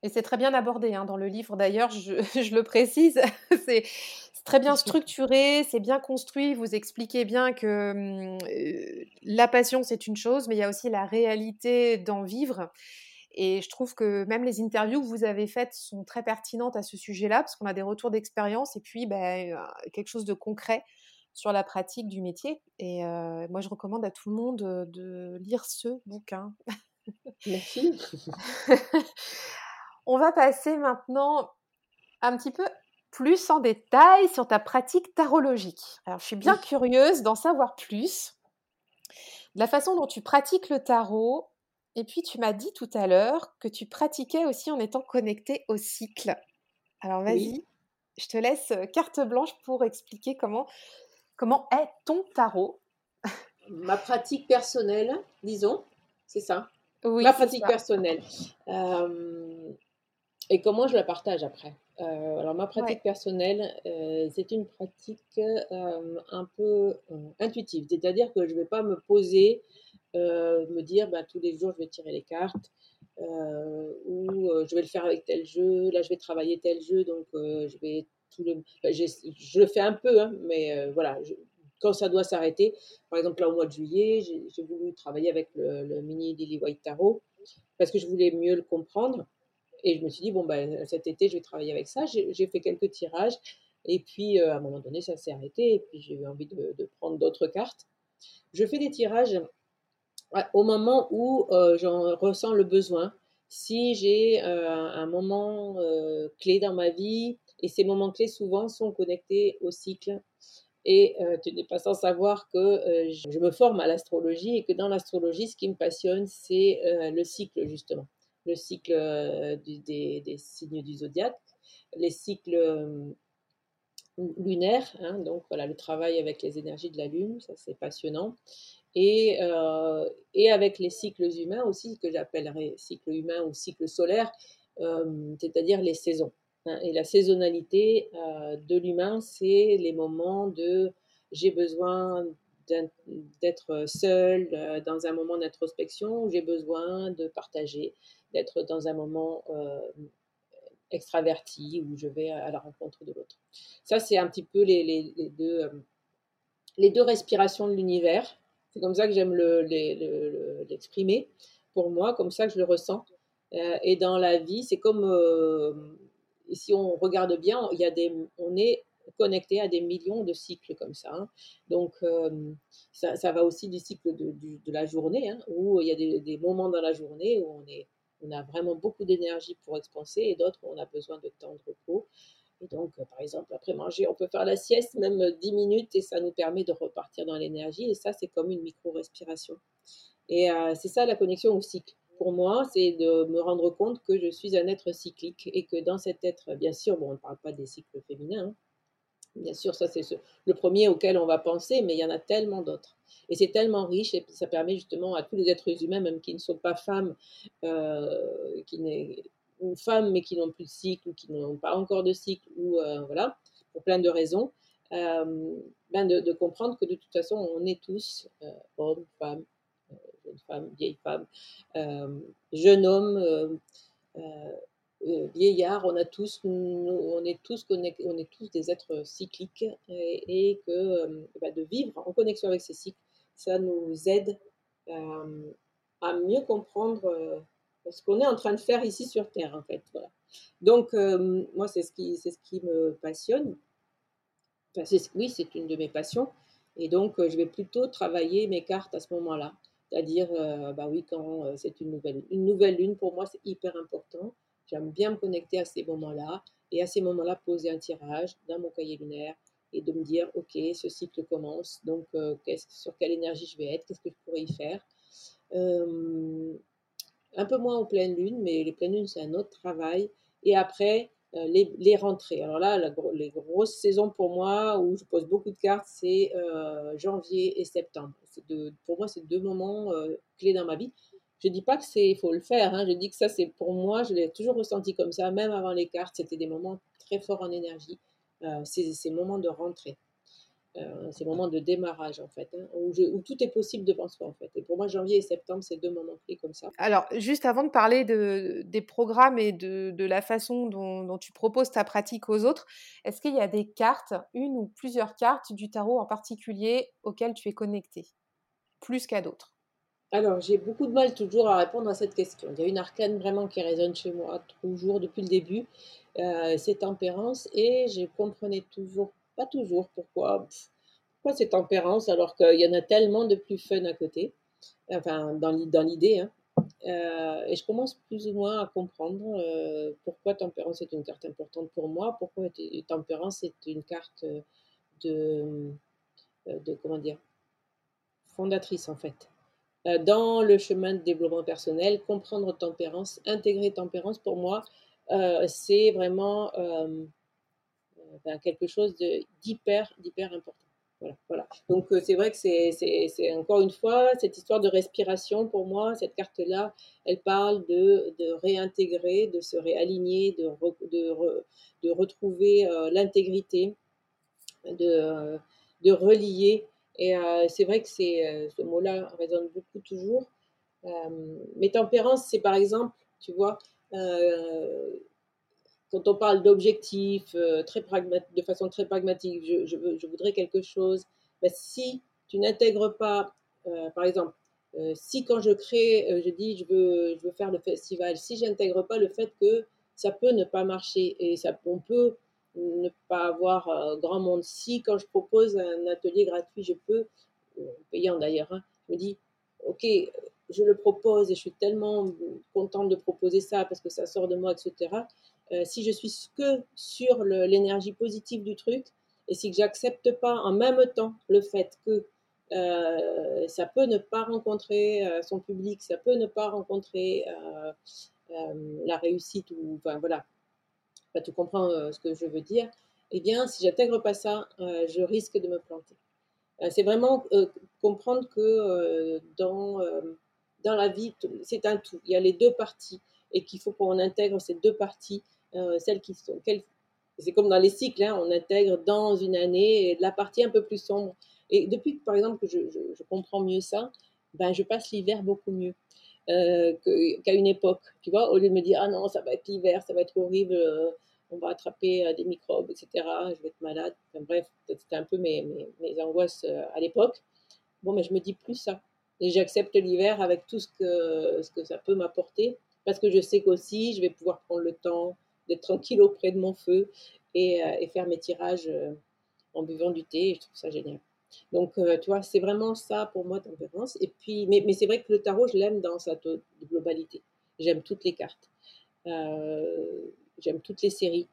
Et c'est très bien abordé hein, dans le livre d'ailleurs, je, (laughs) je, le précise. (laughs) c'est très bien structuré, c'est bien construit. Vous expliquez bien que hum, la passion, c'est une chose, mais il y a aussi la réalité d'en vivre. Et je trouve que même les interviews que vous avez faites sont très pertinentes à ce sujet-là, parce qu'on a des retours d'expérience et puis ben, quelque chose de concret sur la pratique du métier. Et moi, je recommande à tout le monde de lire ce bouquin. Merci. (laughs) On va passer maintenant un petit peu plus en détail sur ta pratique tarologique. Alors, je suis bien curieuse d'en savoir plus. De la façon dont tu pratiques le tarot. Et puis, tu m'as dit tout à l'heure que tu pratiquais aussi en étant connecté au cycle. Alors, vas-y, je te laisse carte blanche pour expliquer comment, comment est ton tarot. Ma pratique personnelle, disons, c'est ça? Oui, Ma pratique personnelle. et comment je la partage après euh, alors ma pratique personnelle, euh, c'est une pratique un peu intuitive, c'est-à-dire que je ne vais pas me poser, me dire bah, tous les jours je vais tirer les cartes ou je vais le faire avec tel jeu, là je vais travailler tel jeu, donc je vais tout le, je le fais un peu, hein, mais voilà, quand ça doit s'arrêter, par exemple là au mois de juillet, j'ai voulu travailler avec le, mini Lily White Tarot parce que je voulais mieux le comprendre. Et je me suis dit, bon, ben, cet été, je vais travailler avec ça. J'ai fait quelques tirages. Et puis, euh, à un moment donné, ça s'est arrêté. Et puis, j'ai eu envie de, prendre d'autres cartes. Je fais des tirages au moment où euh, j'en ressens le besoin. Si j'ai euh, un moment clé dans ma vie, et ces moments clés souvent sont connectés au cycle. Et tu n'es pas sans savoir que je me forme à l'astrologie et que dans l'astrologie, ce qui me passionne, c'est le cycle, justement le cycle euh, des, signes du zodiaque, les cycles euh, lunaires, hein, donc voilà, le travail avec les énergies de la Lune, ça c'est passionnant. Et, euh, et, avec les cycles humains aussi, que j'appellerais cycle humain ou cycle solaire, c'est-à-dire les saisons. Hein. Et la saisonnalité de l'humain, c'est les moments de j'ai besoin d'être seul dans un moment d'introspection, j'ai besoin de partager, d'être dans un moment euh, extraverti où je vais à la rencontre de l'autre. Ça, c'est un petit peu les, deux, euh, les deux respirations de l'univers. C'est comme ça que j'aime l'exprimer le, pour moi, comme ça que je le ressens. Euh, et dans la vie, c'est comme si on regarde bien, il y a des, on est connecté à des millions de cycles comme ça. Hein. Donc, ça, ça, va aussi du cycle de, la journée, hein, où il y a des, moments dans la journée où on est on a vraiment beaucoup d'énergie pour expanser et d'autres on a besoin de temps de repos. Et donc, euh, par exemple, après manger, on peut faire la sieste, même 10 minutes, et ça nous permet de repartir dans l'énergie. Et ça, c'est comme une micro-respiration. Et euh, c'est ça la connexion au cycle. Pour moi, c'est de me rendre compte que je suis un être cyclique et que dans cet être, bien sûr, bon, on ne parle pas des cycles féminins, hein, Bien sûr, ça c'est le premier auquel on va penser, mais il y en a tellement d'autres. Et c'est tellement riche et ça permet justement à tous les êtres humains, même qui ne sont pas femmes, euh, qui femmes mais qui n'ont plus de cycle ou qui n'ont pas encore de cycle ou euh, voilà, pour plein de raisons, euh, ben de, comprendre que de toute façon on est tous hommes, femmes, vieilles femmes, jeunes hommes euh, vieillards, on a tous, on est tous on est tous des êtres cycliques et, que euh, bah, de vivre en connexion avec ces cycles, ça nous aide euh, à mieux comprendre ce qu'on est en train de faire ici sur Terre, en fait. Donc, moi, c'est ce, qui, c'est ce qui me passionne. Oui, c'est une de mes passions. Et donc, je vais plutôt travailler mes cartes à ce moment-là. C'est-à-dire, bah oui, quand c'est une nouvelle, une nouvelle lune, pour moi, c'est hyper important. J'aime bien me connecter à ces moments-là et à ces moments-là poser un tirage dans mon cahier lunaire et de me dire, OK, ce cycle commence, donc euh, sur quelle énergie je vais être, qu'est-ce que je pourrais y faire. Euh, un peu moins en pleine lune, mais les pleines lunes, c'est un autre travail. Et après, euh, les, rentrées. Alors là, les grosses saisons pour moi, où je pose beaucoup de cartes, c'est janvier et septembre. pour moi, c'est deux moments clés dans ma vie. Je dis pas que c'est, faut le faire. Hein. Je dis que ça, c'est pour moi, je l'ai toujours ressenti comme ça, même avant les cartes. C'était des moments très forts en énergie. Euh, c'est ces moments de rentrée, euh, ces moments de démarrage en fait, hein, où, tout est possible devant soi en fait. Et pour moi, janvier et septembre, c'est deux moments clés comme ça. Alors, juste avant de parler de, des programmes et de, de la façon dont, dont, tu proposes ta pratique aux autres, est-ce qu'il y a des cartes, une ou plusieurs cartes du tarot en particulier auxquelles tu es connecté, plus qu'à d'autres? Alors, j'ai beaucoup de mal toujours à répondre à cette question. Il y a une arcane vraiment qui résonne chez moi toujours depuis le début, euh, c'est tempérance, et je comprenais toujours, pas toujours, pourquoi, pourquoi c'est tempérance alors qu'il y en a tellement de plus fun à côté? Enfin, dans l'idée. Hein. Euh, et je commence plus ou moins à comprendre euh, pourquoi tempérance est une carte importante pour moi, pourquoi tempérance est une carte de, de comment dire, fondatrice en fait. Dans le chemin de développement personnel, comprendre tempérance, intégrer tempérance, pour moi, c'est vraiment quelque chose d'hyper, d'hyper important. Voilà, voilà. Donc c'est vrai que c'est encore une fois cette histoire de respiration pour moi, cette carte-là, elle parle de, de, réintégrer, de se réaligner, de, de, de retrouver l'intégrité, de, de relier. Et c'est vrai que c'est ce mot-là résonne beaucoup toujours. mais tempérance, c'est par exemple, tu vois, quand on parle d'objectifs euh, de façon très pragmatique, je, voudrais quelque chose, ben, si tu n'intègres pas, euh, par exemple, euh, si quand je crée, je dis je veux, faire le festival, si j'intègre pas le fait que ça peut ne pas marcher et on peut ne pas avoir grand monde, si quand je propose un atelier gratuit, je peux, payant d'ailleurs, hein, je me dis, ok, je le propose et je suis tellement contente de proposer ça parce que ça sort de moi, etc. Euh, si je suis que sur l'énergie positive du truc, et si j'accepte pas en même temps le fait que euh, ça peut ne pas rencontrer euh, son public, ça peut ne pas rencontrer la réussite, ou enfin voilà, tu comprends ce que je veux dire, eh bien, si j'intègre pas ça, je risque de me planter. c'est vraiment comprendre que dans, dans la vie, c'est un tout. Il y a les deux parties et qu'il faut qu'on intègre ces deux parties celles qui sont. C'est comme dans les cycles, hein, on intègre dans une année la partie un peu plus sombre. Et depuis, par exemple, que je, comprends mieux ça, ben, je passe l'hiver beaucoup mieux euh, qu'à une époque. Tu vois, au lieu de me dire, ah non, ça va être l'hiver, ça va être horrible, euh, on va attraper des microbes, etc., je vais être malade. Bref, c'était un peu mes, mes, angoisses à l'époque. Bon, mais je me dis plus ça. Et j'accepte l'hiver avec tout ce que, ce que ça peut m'apporter, parce que je sais qu'aussi, je vais pouvoir prendre le temps d'être tranquille auprès de mon feu et, euh, faire mes tirages euh, en buvant du thé. je trouve ça génial. Donc, euh, tu vois, c'est vraiment ça pour moi, tempérance. Et puis, mais, mais c'est vrai que le tarot, je l'aime dans sa globalité. J'aime toutes les cartes. j'aime toutes les séries.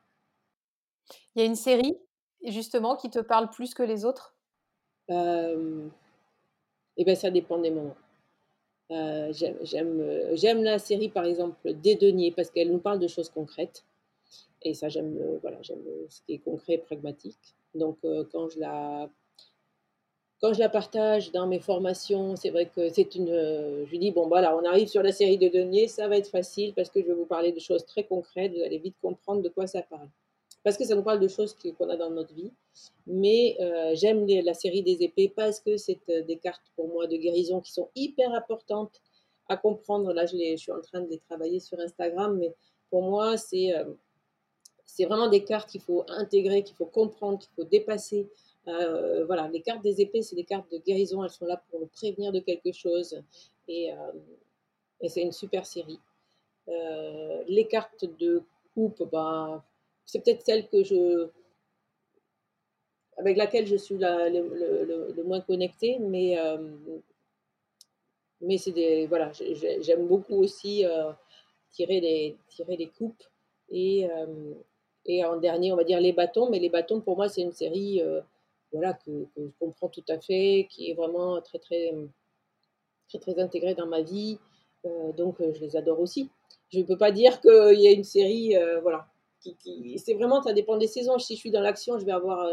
Il y a une série, justement, qui te parle plus que les autres? Eh bien, ça dépend des moments. j'aime la série, par exemple, des deniers, parce qu'elle nous parle de choses concrètes. Et ça, j'aime voilà, ce qui est concret, pragmatique. Donc, euh, quand je la quand je la partage dans mes formations, c'est vrai que c'est une. Euh, je dis bon voilà, on arrive sur la série de deniers, ça va être facile parce que je vais vous parler de choses très concrètes. Vous allez vite comprendre de quoi ça parle. Parce que ça nous parle de choses qu'on a dans notre vie. Mais euh, j'aime la série des épées parce que c'est des cartes pour moi de guérison qui sont hyper importantes à comprendre. Là, je suis en train de les travailler sur Instagram, mais pour moi, c'est c'est vraiment des cartes qu'il faut intégrer, qu'il faut comprendre, qu'il faut dépasser. Euh, voilà, les cartes des épées, c'est des cartes de guérison, elles sont là pour nous prévenir de quelque chose. Et, euh, c'est une super série. Euh, les cartes de coupe, bah, c'est peut-être celle que je, avec laquelle je suis le, moins connectée, mais, mais c'est des, voilà, j'aime beaucoup aussi tirer, les, tirer les coupes et, et en dernier, on va dire les bâtons. Mais les bâtons, pour moi, c'est une série euh, voilà, que, je comprends tout à fait, qui est vraiment très, très, très, très intégrée dans ma vie. Euh, donc, euh, je les adore aussi. Je ne peux pas dire qu'il y a une série, voilà. Qui, c'est vraiment, ça dépend des saisons. Si je suis dans l'action, je vais avoir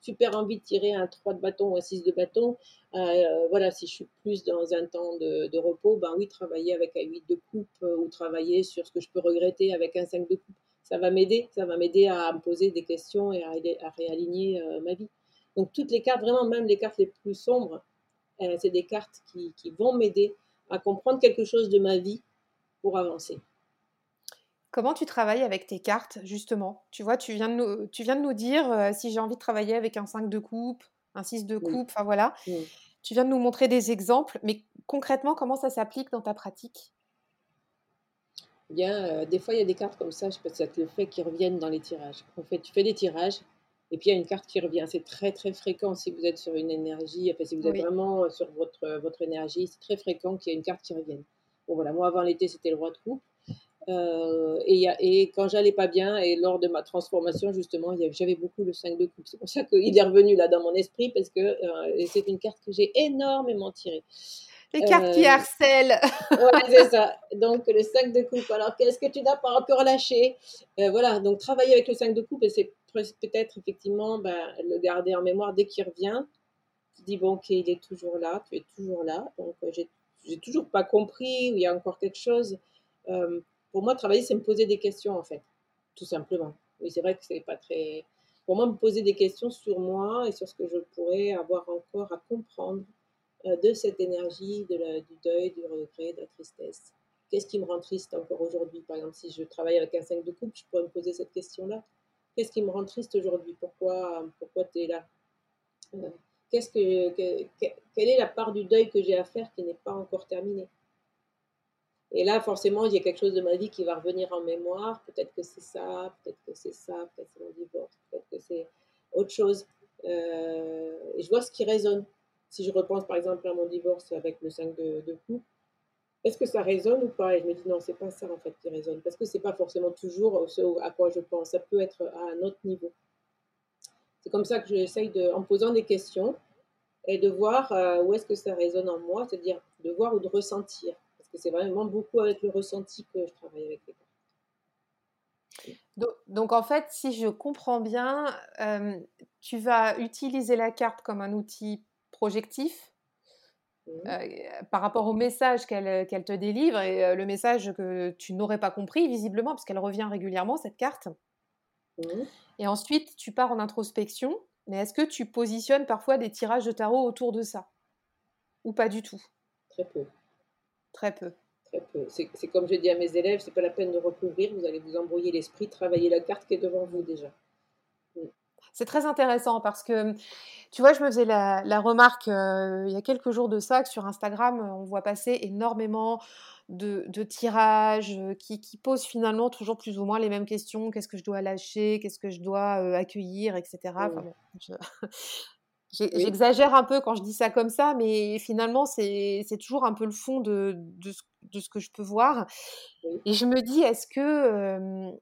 super envie de tirer un 3 de bâton ou un 6 de bâton. voilà, si je suis plus dans un temps de, de, repos, ben oui, travailler avec un 8 de coupe ou travailler sur ce que je peux regretter avec un 5 de coupe ça va m'aider, ça va m'aider à me poser des questions et à, à réaligner euh, ma vie. Donc toutes les cartes, vraiment même les cartes les plus sombres, euh, c'est des cartes qui, vont m'aider à comprendre quelque chose de ma vie pour avancer. Comment tu travailles avec tes cartes, justement? Tu vois, tu viens de nous, tu viens de nous dire euh, si j'ai envie de travailler avec un 5 de coupe, un 6 de coupe, enfin voilà. Tu viens de nous montrer des exemples, mais concrètement, comment ça s'applique dans ta pratique? Bien, euh, des fois, il y a des cartes comme ça, je sais pas si ça te le fait, qui reviennent dans les tirages. En fait, tu fais des tirages Et puis il y a une carte qui revient. C'est très très fréquent si vous êtes sur une énergie, enfin, si vous êtes vraiment sur votre, votre énergie, c'est très fréquent qu'il y ait une carte qui revienne. Bon voilà, moi avant l'été c'était le roi de coupe. Euh, et, et, quand j'allais pas bien, et lors de ma transformation, justement, j'avais beaucoup le 5 de coupe. C'est pour ça qu'il est revenu là dans mon esprit, parce que euh, c'est une carte que j'ai énormément tirée. Les cartes qui euh, harcèlent. (laughs) ouais, c'est ça. Donc, le 5 de coupe. Alors, qu'est-ce que tu n'as pas encore lâché? Voilà, donc travailler avec le 5 de coupe, c'est peut-être effectivement ben, le garder en mémoire dès qu'il revient. Tu dis, bon, ok, il est toujours là, tu es toujours là. Donc, j'ai toujours pas compris, il y a encore quelque chose. Pour moi, travailler, c'est me poser des questions, en fait, tout simplement. Oui, c'est vrai que c'est pas très. Pour moi, me poser des questions sur moi et sur ce que je pourrais avoir encore à comprendre euh, de cette énergie, du deuil, du regret, de la tristesse. Qu'est-ce qui me rend triste encore aujourd'hui? Par exemple, si je travaille avec un 5 de coupe, je pourrais me poser cette question-là. Qu'est-ce qui me rend triste aujourd'hui? Pourquoi, pourquoi tu es là? Euh, Qu'est-ce que, quelle est la part du deuil que j'ai à faire qui n'est pas encore terminée? Et là, forcément, il y a quelque chose de ma vie qui va revenir en mémoire. Peut-être que c'est ça, peut-être que c'est ça, peut-être que c'est mon divorce, peut-être que c'est autre chose. Euh, et je vois ce qui résonne. Si je repense par exemple à mon divorce avec le 5 de, de coupe, est-ce que ça résonne ou pas? Et je me dis non, c'est pas ça en fait qui résonne. Parce que c'est pas forcément toujours ce à quoi je pense. Ça peut être à un autre niveau. C'est comme ça que j'essaye de, en posant des questions et de voir euh, où est-ce que ça résonne en moi, c'est-à-dire de voir ou de ressentir c'est vraiment beaucoup avec le ressenti que je travaille avec les cartes. Donc, en fait, si je comprends bien, euh, tu vas utiliser la carte comme un outil projectif mmh. euh, par rapport au message qu'elle te délivre et euh, le message que tu n'aurais pas compris visiblement parce qu'elle revient régulièrement cette carte. Mmh. Et ensuite, tu pars en introspection. Mais est-ce que tu positionnes parfois des tirages de tarot autour de ça? Ou pas du tout? Très peu. Très peu. Très peu. C'est comme je dis à mes élèves, c'est pas la peine de recouvrir, vous allez vous embrouiller l'esprit, travailler la carte qui est devant vous déjà. C'est très intéressant parce que, tu vois, je me faisais la, remarque euh, il y a quelques jours de ça que sur Instagram, on voit passer énormément de, tirages euh, qui, posent finalement toujours plus ou moins les mêmes questions. Qu'est-ce que je dois lâcher? Qu'est-ce que je dois euh, accueillir? Etc. (laughs) J'exagère un peu quand je dis ça comme ça, mais finalement, c'est toujours un peu le fond de, de, ce, de, ce, que je peux voir. Et je me dis, est-ce que,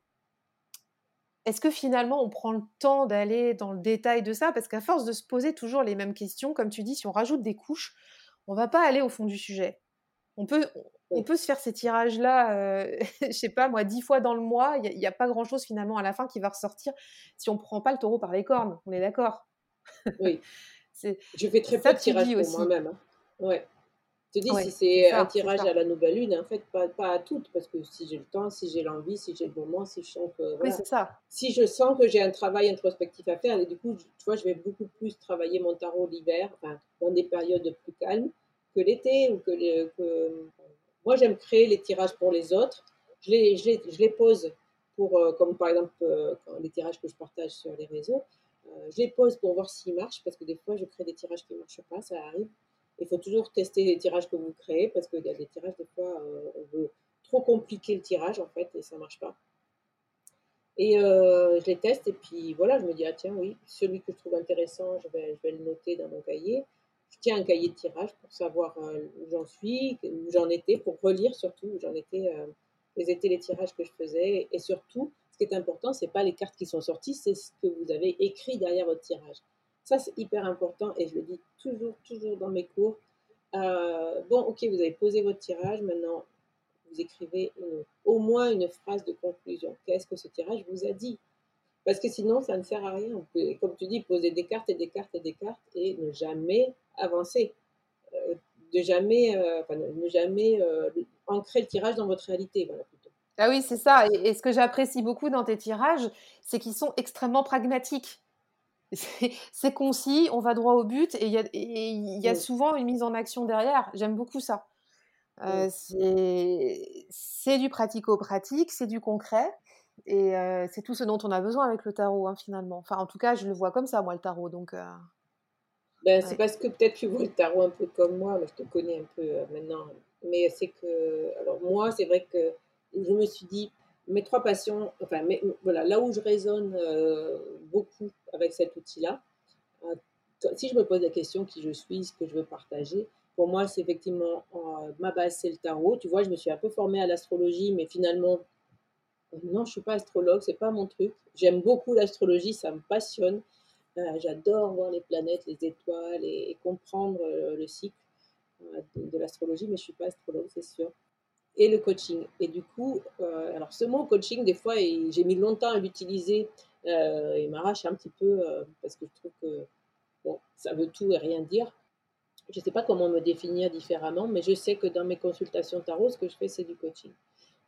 est-ce que finalement, on prend le temps d'aller dans le détail de ça? Parce qu'à force de se poser toujours les mêmes questions, comme tu dis, si on rajoute des couches, on va pas aller au fond du sujet. On peut, on peut se faire ces tirages-là, euh, (laughs) je sais pas moi, dix fois dans le mois, il n'y a, a, pas grand-chose finalement à la fin qui va ressortir si on prend pas le taureau par les cornes, on est d'accord oui. (laughs) je fais très peu de tirages pour moi-même. Hein. Ouais. Je te dis, si c'est un tirage à la nouvelle lune, en fait, pas, pas à toutes, parce que si j'ai le temps, si j'ai l'envie, si j'ai le moment, si je sens que. Oui, c'est ça. Si je sens que j'ai un travail introspectif à faire, et du coup, tu vois, je vais beaucoup plus travailler mon tarot l'hiver, enfin, dans des périodes plus calmes, que l'été, ou que, que... Moi, j'aime créer les tirages pour les autres. Je les, je les, je les pose pour, euh, comme par exemple, euh, les tirages que je partage sur les réseaux euh, je les pose pour voir s'ils marchent, parce que des fois, je crée des tirages qui ne marchent pas, ça arrive. Il faut toujours tester les tirages que vous créez, parce qu'il y a des tirages, des fois, euh, on veut trop compliquer le tirage, en fait, et ça ne marche pas. Et euh, je les teste, et puis voilà, je me dis, ah tiens, oui, celui que je trouve intéressant, je vais, je vais le noter dans mon cahier. Je tiens un cahier de tirage pour savoir où j'en suis, où j'en étais, pour relire surtout où j'en étais, quels étaient les tirages que je faisais, et surtout, ce qui est important, ce n'est pas les cartes qui sont sorties, c'est ce que vous avez écrit derrière votre tirage. Ça, c'est hyper important et je le dis toujours, toujours dans mes cours. Euh, bon, ok, vous avez posé votre tirage, maintenant vous écrivez au moins une phrase de conclusion. Qu'est-ce que ce tirage vous a dit? Parce que sinon, ça ne sert à rien. comme tu dis, poser des cartes et des cartes et des cartes et ne jamais avancer. Euh, de jamais, euh, ne jamais ancrer le tirage dans votre réalité. Voilà. Ah oui, c'est ça. Et, ce que j'apprécie beaucoup dans tes tirages, c'est qu'ils sont extrêmement pragmatiques. C'est concis, on va droit au but et il y, a, souvent une mise en action derrière. J'aime beaucoup ça. Euh, c'est du pratico-pratique, c'est du concret et euh, c'est tout ce dont on a besoin avec le tarot hein, finalement. Enfin, en tout cas, je le vois comme ça, moi, le tarot. Donc, euh, ben, c'est parce que peut-être tu vois le tarot un peu comme moi, mais je te connais un peu maintenant. Mais c'est que, alors moi, c'est vrai que je me suis dit, mes trois passions, enfin, voilà, là où je résonne euh, beaucoup avec cet outil-là. Euh, si je me pose la question qui je suis, ce que je veux partager, pour moi, c'est effectivement ma base, c'est le tarot. Tu vois, je me suis un peu formée à l'astrologie, mais finalement, non, je suis pas astrologue, c'est pas mon truc. J'aime beaucoup l'astrologie, ça me passionne. J'adore voir les planètes, les étoiles et, comprendre le cycle de, l'astrologie, mais je suis pas astrologue, c'est sûr. Et le coaching. Et du coup, alors ce mot coaching, des fois, j'ai mis longtemps à l'utiliser. il m'arrache un petit peu parce que je trouve que bon, ça veut tout et rien dire. Je ne sais pas comment me définir différemment, mais je sais que dans mes consultations tarot, ce que je fais, c'est du coaching.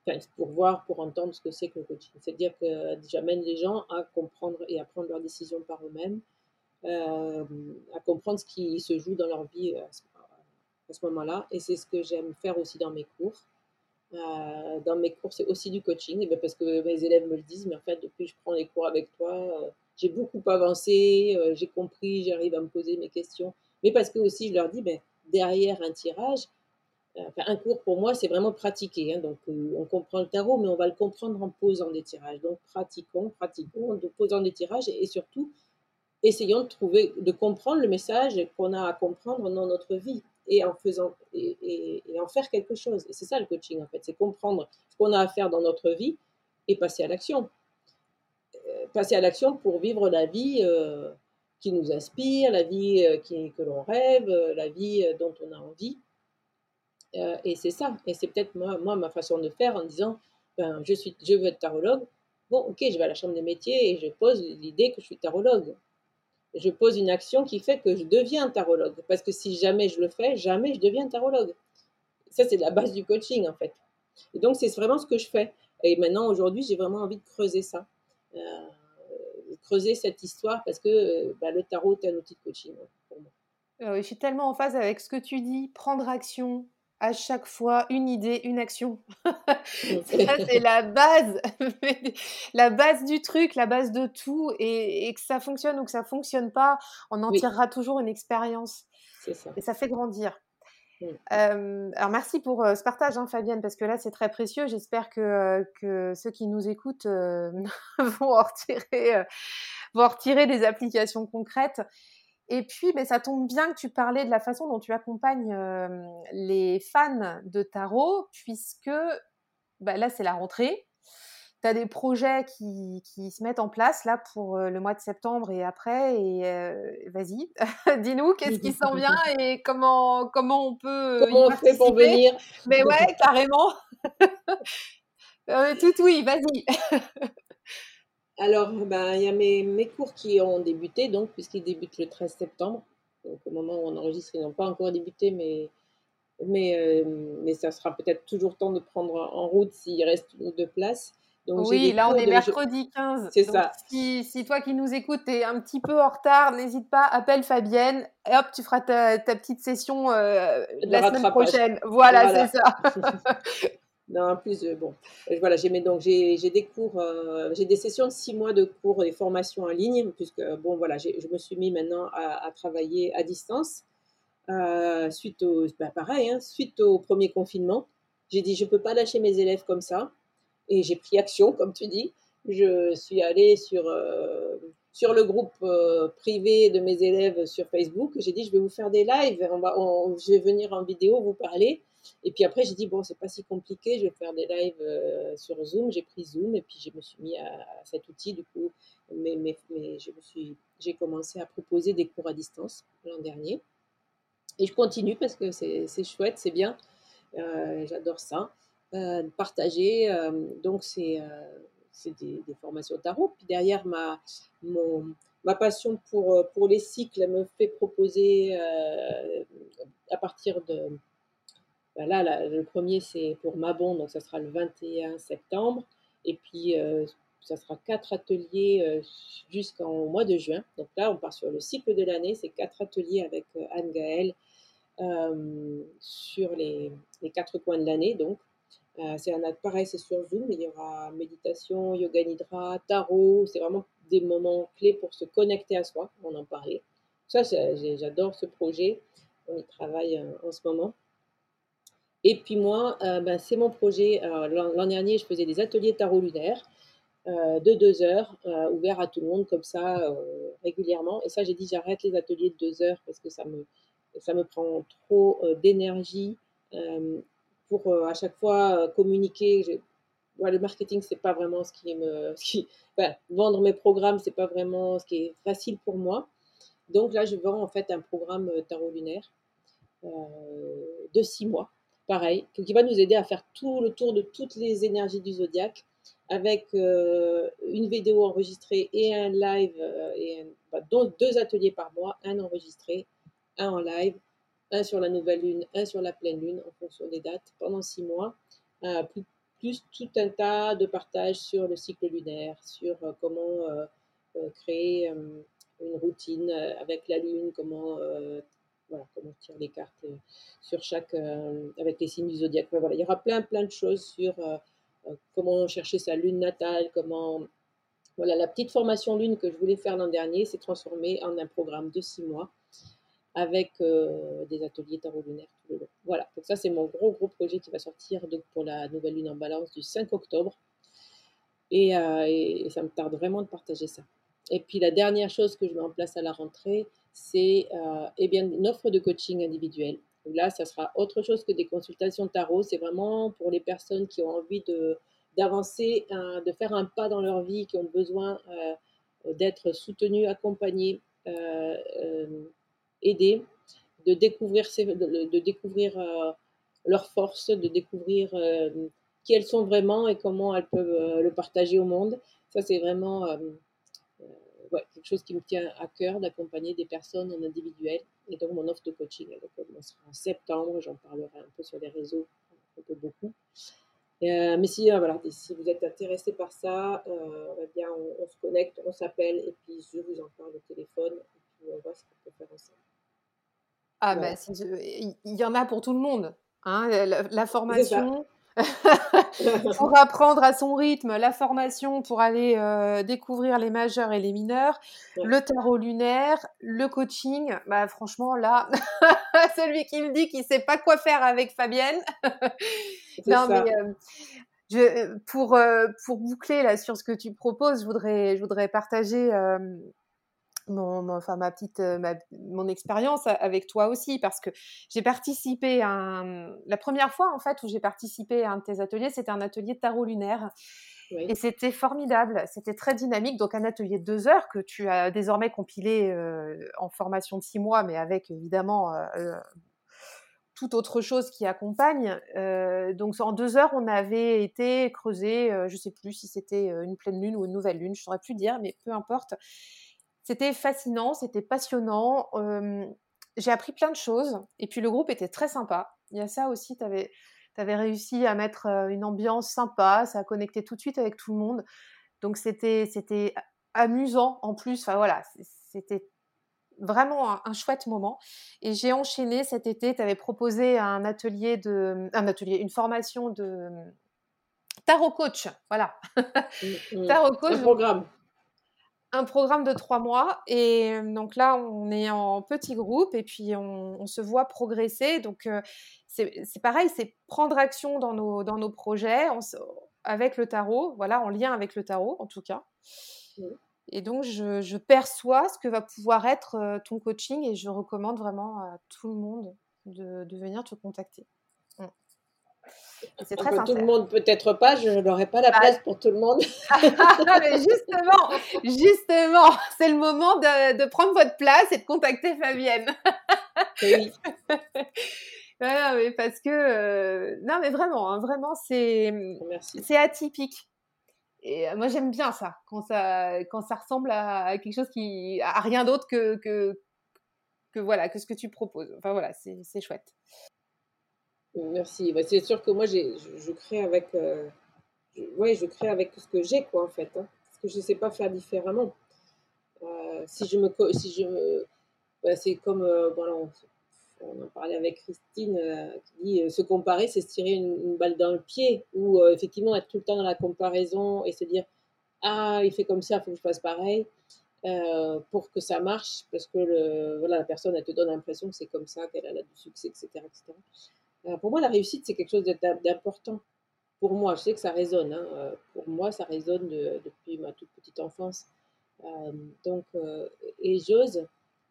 Enfin, pour voir, pour entendre ce que c'est que le coaching. C'est-à-dire que j'amène les gens à comprendre et à prendre leurs décisions par eux-mêmes, euh, à comprendre ce qui se joue dans leur vie euh, à ce, moment-là. Et c'est ce que j'aime faire aussi dans mes cours. Euh, dans mes cours, c'est aussi du coaching, et ben, parce que mes élèves me le disent, mais en fait, depuis que je prends les cours avec toi, j'ai beaucoup avancé, j'ai compris, j'arrive à me poser mes questions mais parce que aussi je leur dis, ben, derrière un tirage, euh, un cours pour moi, c'est vraiment pratiquer. Hein. donc, euh, on comprend le tarot, mais on va le comprendre en posant des tirages. Donc, pratiquons, pratiquons, en posant des tirages et, surtout, essayons de trouver, de comprendre le message qu'on a à comprendre dans notre vie et en faisant et, en faire quelque chose. Et c'est ça le coaching en fait, c'est comprendre ce qu'on a à faire dans notre vie et passer à l'action. Euh, passer à l'action pour vivre la vie qui nous inspire, la vie euh, que l'on rêve, euh, la vie euh, dont on a envie. et c'est ça. Et c'est peut-être moi, moi, ma façon de faire en disant, ben, je, suis, je veux être tarologue. Bon, ok, je vais à la chambre des métiers et je pose l'idée que je suis tarologue. Je pose une action qui fait que je deviens tarologue. Parce que si jamais je le fais, jamais je deviens tarologue. Ça, c'est la base du coaching, en fait. Et donc, c'est vraiment ce que je fais. Et maintenant, aujourd'hui, j'ai vraiment envie de creuser ça creuser cette histoire parce que euh, bah, le tarot est un outil de coaching hein, pour moi. Euh, je suis tellement en phase avec ce que tu dis, prendre action, à chaque fois une idée, une action. (laughs) c'est la base, (laughs) la base du truc, la base de tout. Et, que ça fonctionne ou que ça fonctionne pas, on en tirera toujours une expérience. Ça. Et ça fait grandir. Mmh. alors merci pour ce partage, hein, Fabienne, parce que là c'est très précieux. J'espère que, que, ceux qui nous écoutent (laughs) vont, en retirer, vont retirer des applications concrètes. Et puis, ben, ça tombe bien que tu parlais de la façon dont tu accompagnes les fans de tarot, puisque ben, là c'est la rentrée tu as des projets qui, qui, se mettent en place là pour euh, le mois de septembre et après. Et euh, vas-y, (laughs) dis-nous qu'est-ce qui s'en vient et comment, comment on peut. Comment on fait pour venir? Mais ouais, carrément. (laughs) euh, tout oui, vas-y. (laughs) Alors, ben, il y a mes, mes, cours qui ont débuté, donc, puisqu'ils débutent le 13 septembre. Donc, au moment où on enregistre, ils n'ont pas encore débuté, mais, mais, euh, mais ça sera peut-être toujours temps de prendre en route s'il reste une ou deux places oui, là on est mercredi 15. C'est ça. Si, toi qui nous écoutes es un petit peu en retard, n'hésite pas, appelle Fabienne et hop, tu feras ta, petite session euh, la semaine prochaine. Voilà, c'est ça. (laughs) non, en plus, euh, bon, euh, voilà, j'ai donc j'ai des cours, j'ai des sessions de six mois de cours et formations en ligne, puisque bon, voilà, je me suis mis maintenant à, travailler à distance suite au, bah, pareil, hein, suite au premier confinement. J'ai dit, je peux pas lâcher mes élèves comme ça et j'ai pris action, comme tu dis. Je suis allée sur, euh, sur le groupe euh, privé de mes élèves sur Facebook. J'ai dit, je vais vous faire des lives, je vais venir en vidéo vous parler. Et puis après, j'ai dit, bon, c'est pas si compliqué, je vais faire des lives euh, sur Zoom. J'ai pris Zoom et puis je me suis mis à, cet outil, du coup. Mais, mais, mais j'ai commencé à proposer des cours à distance l'an dernier. Et je continue parce que c'est chouette, c'est bien. J'adore ça. Euh, partager. Donc, c'est euh, des, formations tarot. Puis derrière, ma, ma passion pour, pour les cycles me fait proposer à partir de. Ben là, le premier, c'est pour Mabon, donc ça sera le 21 septembre. Et puis, ça sera quatre ateliers jusqu'en mois de juin. Donc là, on part sur le cycle de l'année. C'est quatre ateliers avec Anne Gaëlle sur les, les, quatre coins de l'année. Donc, euh, c'est un pareil, c'est sur Zoom. Il y aura méditation, yoga nidra, tarot. C'est vraiment des moments clés pour se connecter à soi. On en parlait. Ça, j'adore ce projet. On y travaille euh, en ce moment. Et puis moi, euh, ben, c'est mon projet. L'an dernier, je faisais des ateliers tarot lunaire. de deux heures, ouvert à tout le monde comme ça régulièrement. Et ça, j'ai dit j'arrête les ateliers de deux heures parce que ça me, ça me prend trop d'énergie pour à chaque fois communiquer. le marketing, c'est pas vraiment ce qui me, qui, vendre mes programmes, c'est pas vraiment ce qui est facile pour moi. Donc là, je vends en fait un programme tarot lunaire de six mois pareil, qui va nous aider à faire tout le tour de toutes les énergies du zodiaque avec euh, une vidéo enregistrée et un live, euh, et bah, donc deux ateliers par mois, un enregistré, un en live, un sur la nouvelle lune, un sur la pleine lune en fonction des dates pendant six mois, euh, plus, tout un tas de partages sur le cycle lunaire, sur comment créer une routine avec la lune, comment voilà, comment les cartes sur chaque, avec les signes du zodiaque. voilà, il y aura plein, plein de choses sur euh, comment chercher sa lune natale, comment... Voilà, la petite formation lune que je voulais faire l'an dernier s'est transformée en un programme de six mois avec euh, des ateliers tarot lunaire tout le long. Voilà, donc ça c'est mon gros gros projet qui va sortir donc, pour la nouvelle lune en balance du 5 octobre. Euh, et, ça me tarde vraiment de partager ça. Et puis la dernière chose que je mets en place à la rentrée, c'est eh bien une offre de coaching individuel Là, ça sera autre chose que des consultations tarot. C'est vraiment pour les personnes qui ont envie de, d'avancer, de faire un pas dans leur vie, qui ont besoin euh, d'être soutenues, accompagnées, euh, euh, aidées, de découvrir, de, découvrir leurs forces, de découvrir qui elles sont vraiment et comment elles peuvent le partager au monde. Ça, c'est vraiment quelque chose qui me tient à cœur d'accompagner des personnes en individuel. Et donc, mon offre de coaching, elle commencera en septembre. J'en parlerai un peu sur les réseaux, un peu beaucoup. Euh, mais si, euh, voilà, si vous êtes intéressé par ça, euh, eh bien, on, se connecte, on s'appelle, et puis je vous en parle au téléphone, et puis on voit ce qu'on peut faire ensemble. Ah, ben, il y en a pour tout le monde. Hein, la, formation, (laughs) pour apprendre à son rythme, la formation pour aller euh, découvrir les majeurs et les mineurs, le tarot lunaire, le coaching. Bah franchement là, (laughs) celui qui me dit qu'il sait pas quoi faire avec Fabienne. non mais euh, je, pour euh, pour boucler là sur ce que tu proposes, je voudrais je voudrais partager mon, enfin ma petite euh, mon expérience avec toi aussi parce que j'ai participé à un, la première fois en fait où j'ai participé à un de tes ateliers c'était un atelier de tarot lunaire et c'était formidable c'était très dynamique donc un atelier de deux heures que tu as désormais compilé euh, en formation de six mois mais avec évidemment euh, toute autre chose qui accompagne. donc en deux heures, on avait été creusé, je sais plus si c'était une pleine lune ou une nouvelle lune, je saurais plus dire, mais peu importe. C'était fascinant, c'était passionnant. j'ai appris plein de choses. Et puis le groupe était très sympa. Il y a ça aussi, tu avais, réussi à mettre une ambiance sympa, ça a connecté tout de suite avec tout le monde. Donc c'était, amusant en plus. Enfin voilà, c'était vraiment un, chouette moment. Et j'ai enchaîné cet été, tu avais proposé un atelier de. Un atelier, une formation de. Tarot coach, voilà. Mmh, mmh. Tarot coach. Un programme un programme de trois mois. Et donc là, on est en petit groupe et puis on, se voit progresser. Donc c'est pareil, c'est prendre action dans nos, dans nos projets avec le tarot, voilà, en lien avec le tarot en tout cas. Et donc je, perçois ce que va pouvoir être ton coaching et je recommande vraiment à tout le monde de, de venir te contacter. C'est très Tout le monde, peut-être pas, je n'aurai pas la bah, place pour tout le monde. (laughs) mais justement, justement, c'est le moment de, prendre votre place et de contacter Fabienne. oui. (laughs) non, mais parce que, euh, non, mais vraiment, hein, vraiment, c'est, c'est atypique. Et euh, moi, j'aime bien ça quand, ça, quand ça ressemble à, quelque chose qui, a rien d'autre que, que, que, voilà, que ce que tu proposes. Enfin, voilà, c'est chouette. Merci. Bah, c'est sûr que moi, je, crée avec, euh, ouais, je crée avec ce que j'ai, quoi, en fait. Hein, parce que je ne sais pas faire différemment. Euh, si je me, si je bah, c'est comme, euh, on, en parlait avec Christine, qui dit se comparer, c'est se tirer une, balle dans le pied, ou effectivement être tout le temps dans la comparaison et se dire ah, il fait comme ça, il faut que je fasse pareil. pour que ça marche, parce que voilà, la personne, elle te donne l'impression que c'est comme ça, qu'elle a du succès, etc. Euh, pour moi, la réussite, c'est quelque chose d'important. pour moi, je sais que ça résonne, hein, pour moi, ça résonne depuis ma toute petite enfance. donc, et j'ose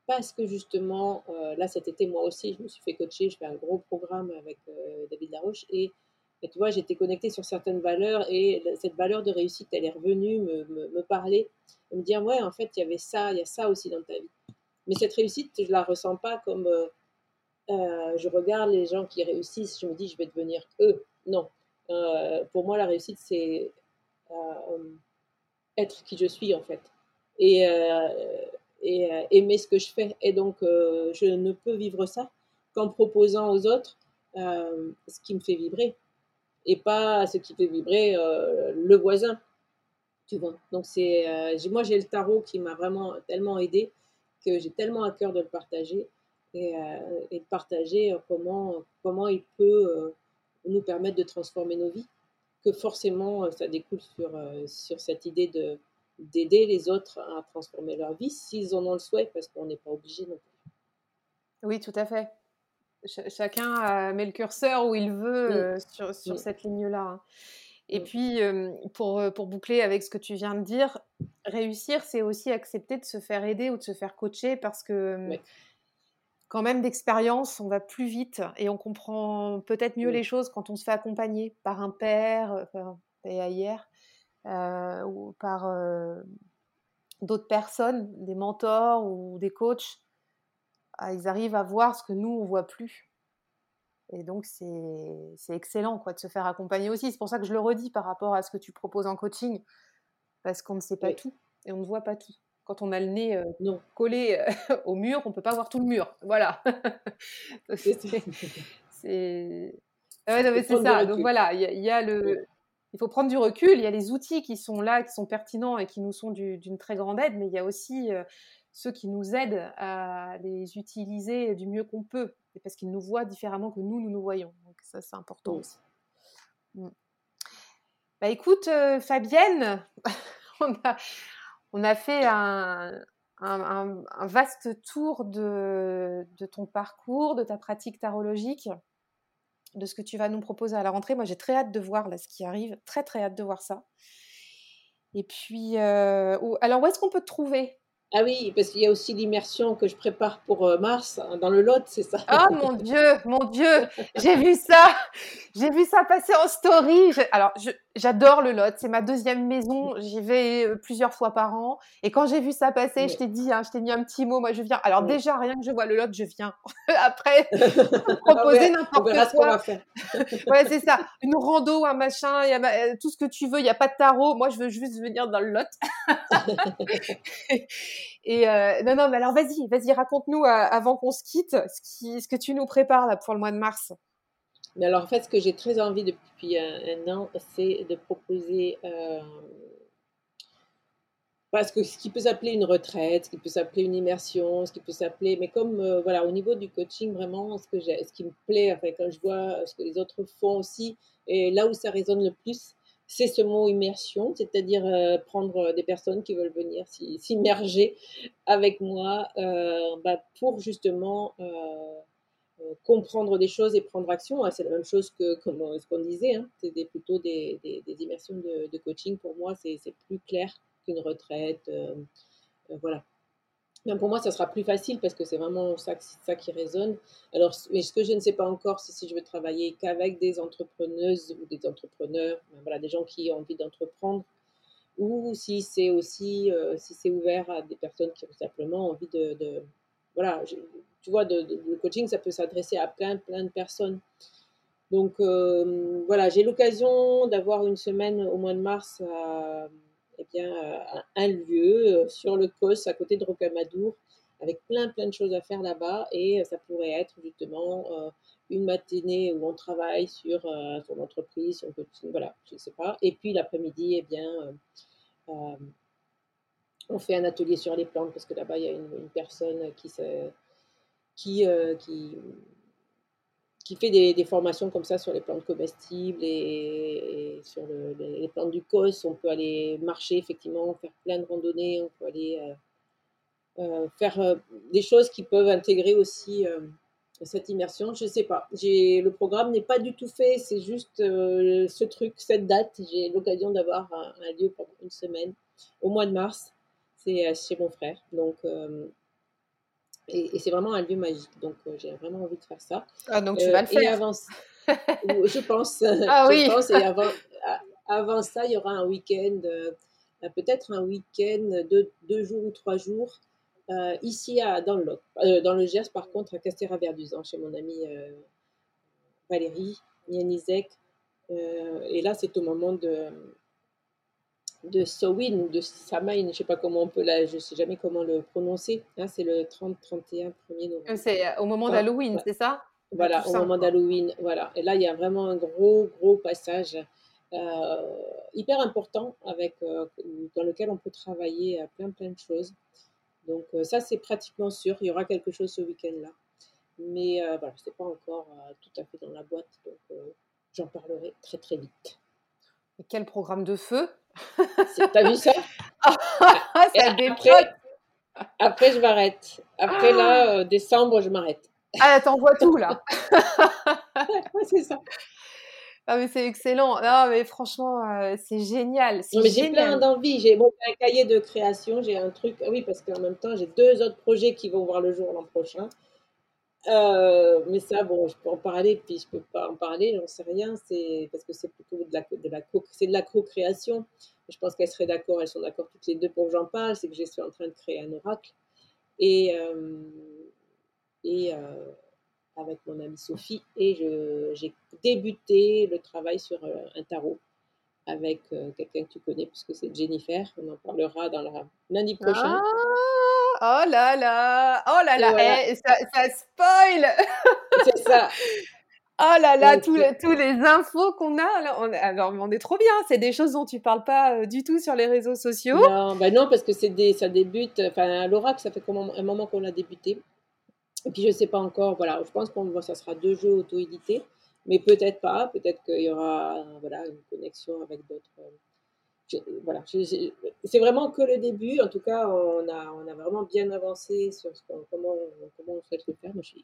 parce que justement, là cet été, moi aussi, je me suis fait coacher, je fais un gros programme avec David Laroche et, tu vois, j'étais connectée sur certaines valeurs et cette valeur de réussite, elle est revenue me, parler, me dire, ouais, en fait, il y avait ça, il y a ça aussi dans ta vie. Mais cette réussite, je la ressens pas comme je regarde les gens qui réussissent, je me dis, je vais devenir eux. Non, euh, pour moi, la réussite, c'est euh, être qui je suis, en fait. Et, euh, et aimer ce que je fais. Et donc, je ne peux vivre ça qu'en proposant aux autres ce qui me fait vibrer et pas ce qui fait vibrer le voisin. Tu vois. Donc c'est moi j'ai le tarot qui m'a vraiment tellement aidé que j'ai tellement à cœur de le partager et, et de partager comment comment il peut nous permettre de transformer nos vies, que forcément euh, ça découle sur, euh, sur cette idée de, d'aider les autres à transformer leur vie s'ils en ont le souhait, parce qu'on n'est pas obligé non plus. Oui, tout à fait. chacun met le curseur où il veut euh, sur, sur cette ligne-là. Hein. Et puis, pour, pour boucler avec ce que tu viens de dire, réussir, c'est aussi accepter de se faire aider ou de se faire coacher parce que quand même d'expérience, on va plus vite et on comprend peut-être mieux les choses quand on se fait accompagner par un père, euh, enfin, hier, euh, ou par euh, d'autres personnes, des mentors ou des coachs. Ah, ils arrivent à voir ce que nous, on voit plus. Et donc, c'est excellent quoi, de se faire accompagner aussi. C'est pour ça que je le redis par rapport à ce que tu proposes en coaching, parce qu'on ne sait pas tout et on ne voit pas tout quand on a le nez non. collé (laughs) au mur, on ne peut pas voir tout le mur. Voilà. (laughs) c'est (laughs) ça. Donc voilà, il y, a le. Il faut prendre du recul. Il y a les outils qui sont là, qui sont pertinents et qui nous sont d'une très grande aide, mais il y a aussi ceux qui nous aident à les utiliser du mieux qu'on peut, et parce qu'ils nous voient différemment que nous, nous nous voyons. Donc ça, c'est important aussi. Mmh. Bah écoute, Fabienne, on a, on a fait un, vaste tour de, ton parcours, de ta pratique tarologique, de ce que tu vas nous proposer à la rentrée. Moi, j'ai très hâte de voir là, ce qui arrive, très très hâte de voir ça. Et puis, euh, alors où est-ce qu'on peut te trouver? Ah oui, parce qu'il y a aussi l'immersion que je prépare pour euh, mars hein, dans le Lot, c'est ça Oh mon (laughs) Dieu, mon Dieu, j'ai vu ça, j'ai vu ça passer en story. Alors, j'adore le Lot, c'est ma deuxième maison, j'y vais euh, plusieurs fois par an. Et quand j'ai vu ça passer, je t'ai dit, hein, je t'ai mis un petit mot, moi je viens. Alors déjà, rien que je vois le Lot, je viens. (laughs) Après, (laughs) proposer n'importe quoi. Ce va faire. ouais, c'est ça. Une rando, un machin, y a euh, tout ce que tu veux. Il n'y a pas de tarot. Moi, je veux juste venir dans le Lot. Et euh, non, non, mais alors vas-y, vas-y, raconte-nous euh, avant qu'on se quitte ce, que tu nous prépares pour le mois de mars. Mais alors en fait, ce que j'ai très envie depuis un, an, c'est de proposer euh, parce que ce qui peut s'appeler une retraite, ce qui peut s'appeler une immersion, ce qui peut s'appeler, mais comme voilà, au niveau du coaching, vraiment, ce, que ce qui me plaît, quand je vois ce que les autres font aussi, et là où ça résonne le plus, c'est ce mot immersion, c'est-à-dire euh, prendre des personnes qui veulent venir s'immerger avec moi euh, bah, pour justement euh, comprendre des choses et prendre action. Ah, c'est la même chose que ce qu'on disait, hein. c'est plutôt des, immersions de, coaching. Pour moi, c'est plus clair qu'une retraite. voilà pour moi, ça sera plus facile parce que c'est vraiment ça, qui résonne. Alors, ce que je ne sais pas encore, c'est si je veux travailler qu'avec des entrepreneuses ou des entrepreneurs, ben voilà, des gens qui ont envie d'entreprendre, ou si c'est aussi, euh, si c'est ouvert à des personnes qui ont simplement envie de, voilà, tu vois, le coaching, ça peut s'adresser à plein, plein de personnes. Donc, euh, voilà, j'ai l'occasion d'avoir une semaine au mois de mars à eh bien, euh, un lieu euh, sur le COS à côté de Rocamadour avec plein plein de choses à faire là-bas et euh, ça pourrait être justement une matinée où on travaille sur son entreprise, son voilà, je ne sais pas. Et puis l'après-midi, eh bien, on fait un atelier sur les plantes parce que là-bas, il y a une, personne qui, qui, qui fait des, formations comme ça sur les plantes comestibles et, sur les, plantes du cos. On peut aller marcher, effectivement, faire plein de randonnées, on peut aller euh, euh, faire euh, des choses qui peuvent intégrer aussi cette immersion. Je sais pas. Le programme n'est pas du tout fait. C'est juste ce truc, cette date. J'ai l'occasion d'avoir un, lieu pendant une semaine au mois de mars. C'est chez mon frère. Donc euh, et, c'est vraiment un lieu magique. Donc j'ai vraiment envie de faire ça. Ah donc tu vas le faire. Et avant, (laughs) je pense. Ah oui. Pense, et avant, avant ça, il y aura un week-end. Peut-être un week-end de deux jours ou trois jours euh, ici à, dans, le, euh, dans le Gers, par contre, à Castéra-Verduzan, chez mon amie euh, Valérie Nianizek. et là, c'est au moment de, de Sowin ou de Samain, je ne sais pas comment on peut là, je sais jamais comment le prononcer. Hein, c'est le 30, 31, 1er novembre. C'est au moment d'Halloween, c'est ça? Voilà, au moment d'Halloween. Voilà. Et là, il y a vraiment un gros, gros passage hyper important avec, dans lequel on peut travailler à plein, plein de choses. Donc euh, ça, c'est pratiquement sûr. Il y aura quelque chose ce week-end-là. Mais euh, voilà, ce n'est pas encore euh, tout à fait dans la boîte. Donc j'en parlerai très très vite. Et quel programme de feu T'as vu ça (laughs) Ça après, après, je m'arrête. Après, là, décembre, je m'arrête. Ah, t'envoies tout, là (laughs) ouais, c'est ça. Ah mais c'est excellent. Ah mais franchement, euh, c'est génial. j'ai plein d'envie. J'ai un cahier de création. J'ai un truc. Ah oui, parce qu'en même temps, j'ai deux autres projets qui vont voir le jour l'an prochain. Euh, mais ça, bon, je peux en parler, puis je peux pas en parler, j'en sais rien. Parce que c'est plutôt de la, de la c'est de co-création. Je pense qu'elles seraient d'accord. Elles sont d'accord toutes les deux pour que j'en parle. C'est que je suis en train de créer un oracle et euh, et avec mon amie Sophie et j'ai débuté le travail sur euh, un tarot avec euh, quelqu'un que tu connais puisque c'est Jennifer. On en parlera dans la lundi prochain. Ah, oh là là, oh là là, eh, ça, spoil. C'est ça. (laughs) Oh là là, tous, les, tous les infos qu'on a, là, on, alors on est trop bien. C'est des choses dont tu parles pas euh, du tout sur les réseaux sociaux. Non, bah non parce que c'est des, ça débute. Enfin, l'oracle, ça fait un moment qu'on a débuté. Et puis je ne sais pas encore, voilà, je pense que ça sera deux jeux auto-édités, mais peut-être pas, peut-être qu'il y aura voilà, une connexion avec d'autres. Voilà, c'est vraiment que le début. En tout cas, on a, on a vraiment bien avancé sur ce comment, comment on souhaite le faire. Moi, je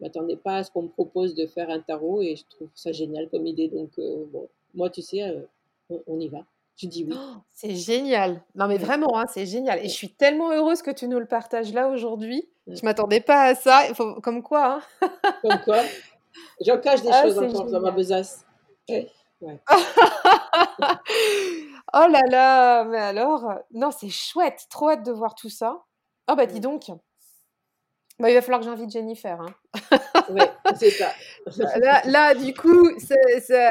ne m'attendais pas à ce qu'on me propose de faire un tarot et je trouve ça génial comme idée. Donc, euh, bon, moi, tu sais, euh, on, y va. Je dis oui. Oh, c'est génial. Non, mais vraiment, hein, c'est génial. Et je suis tellement heureuse que tu nous le partages là aujourd'hui. Je m'attendais pas à ça. Comme quoi. Hein. (laughs) Comme quoi. J'en cache des ah, choses encore dans ma besace. Ouais. (laughs) oh là là, mais alors, non, c'est chouette, trop hâte de voir tout ça. Oh bah dis donc, bah, il va falloir que j'invite Jennifer. Hein. (laughs) oui, c'est ça. là, là, du coup,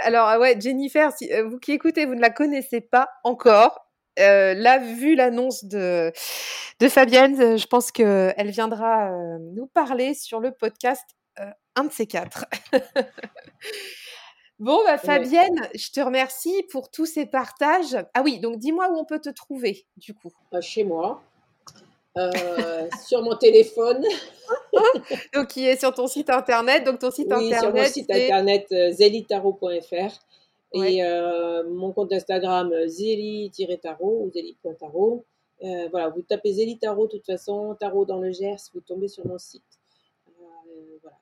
alors ouais, Jennifer, si, euh, vous qui écoutez, vous ne la connaissez pas encore. Euh, là, vu l'annonce de, de Fabienne, euh, je pense qu'elle viendra euh, nous parler sur le podcast un de ces quatre. (laughs) bon, bah, Fabienne, je te remercie pour tous ces partages. Ah oui, donc dis-moi où on peut te trouver, du coup. Chez moi. (laughs) sur mon téléphone. (laughs) donc, qui est sur ton site internet. Donc, ton site internet. Sur mon site internet zelitaro.fr. Et euh, mon compte Instagram, euh, zéli-tarot ou zéli.tarot. Euh, voilà, vous tapez Zéli Tarot, de toute façon, Tarot dans le Gers, vous tombez sur mon site. voilà,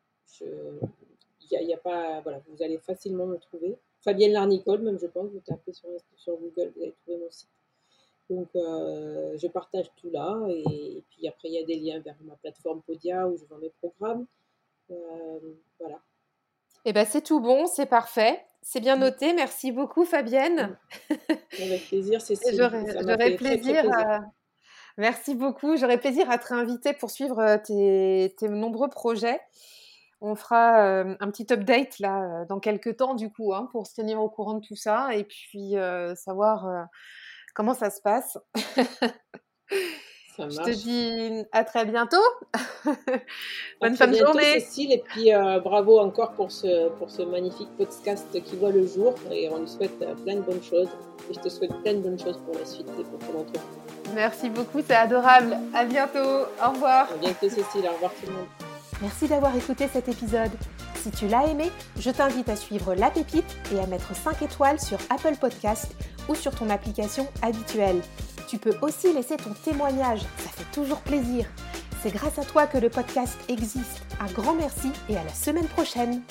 il a, pas, voilà, vous allez facilement me trouver. Fabienne Larnicole, même je pense, vous tapez sur, sur Google, vous allez trouver mon site. Donc, je partage tout là. Et, puis après, il y a des liens vers ma plateforme Podia où je vends mes programmes. voilà. Eh bien, c'est tout bon, c'est parfait. C'est bien noté. Merci beaucoup, Fabienne. Avec plaisir, (laughs) Cécile. J'aurais plaisir. Merci beaucoup. J'aurais plaisir à te réinviter pour suivre euh, tes, nombreux projets. On fera euh, un petit update là euh, dans quelques temps du coup hein, pour se tenir au courant de tout ça et puis savoir comment ça se passe. (laughs) Je te dis à très bientôt. (laughs) Bonne fin de journée. Cécile, et puis euh, bravo encore pour ce, pour ce magnifique podcast qui voit le jour. Et on lui souhaite euh, plein de bonnes choses. Et je te souhaite plein de bonnes choses pour la suite et pour ton entreprise. Merci beaucoup, c'est adorable. À bientôt. Au revoir. À bientôt, Cécile. Au revoir tout le monde. Merci d'avoir écouté cet épisode. Si tu l'as aimé, je t'invite à suivre La Pépite et à mettre 5 étoiles sur Apple Podcast ou sur ton application habituelle. Tu peux aussi laisser ton témoignage, ça fait toujours plaisir. C'est grâce à toi que le podcast existe. Un grand merci et à la semaine prochaine.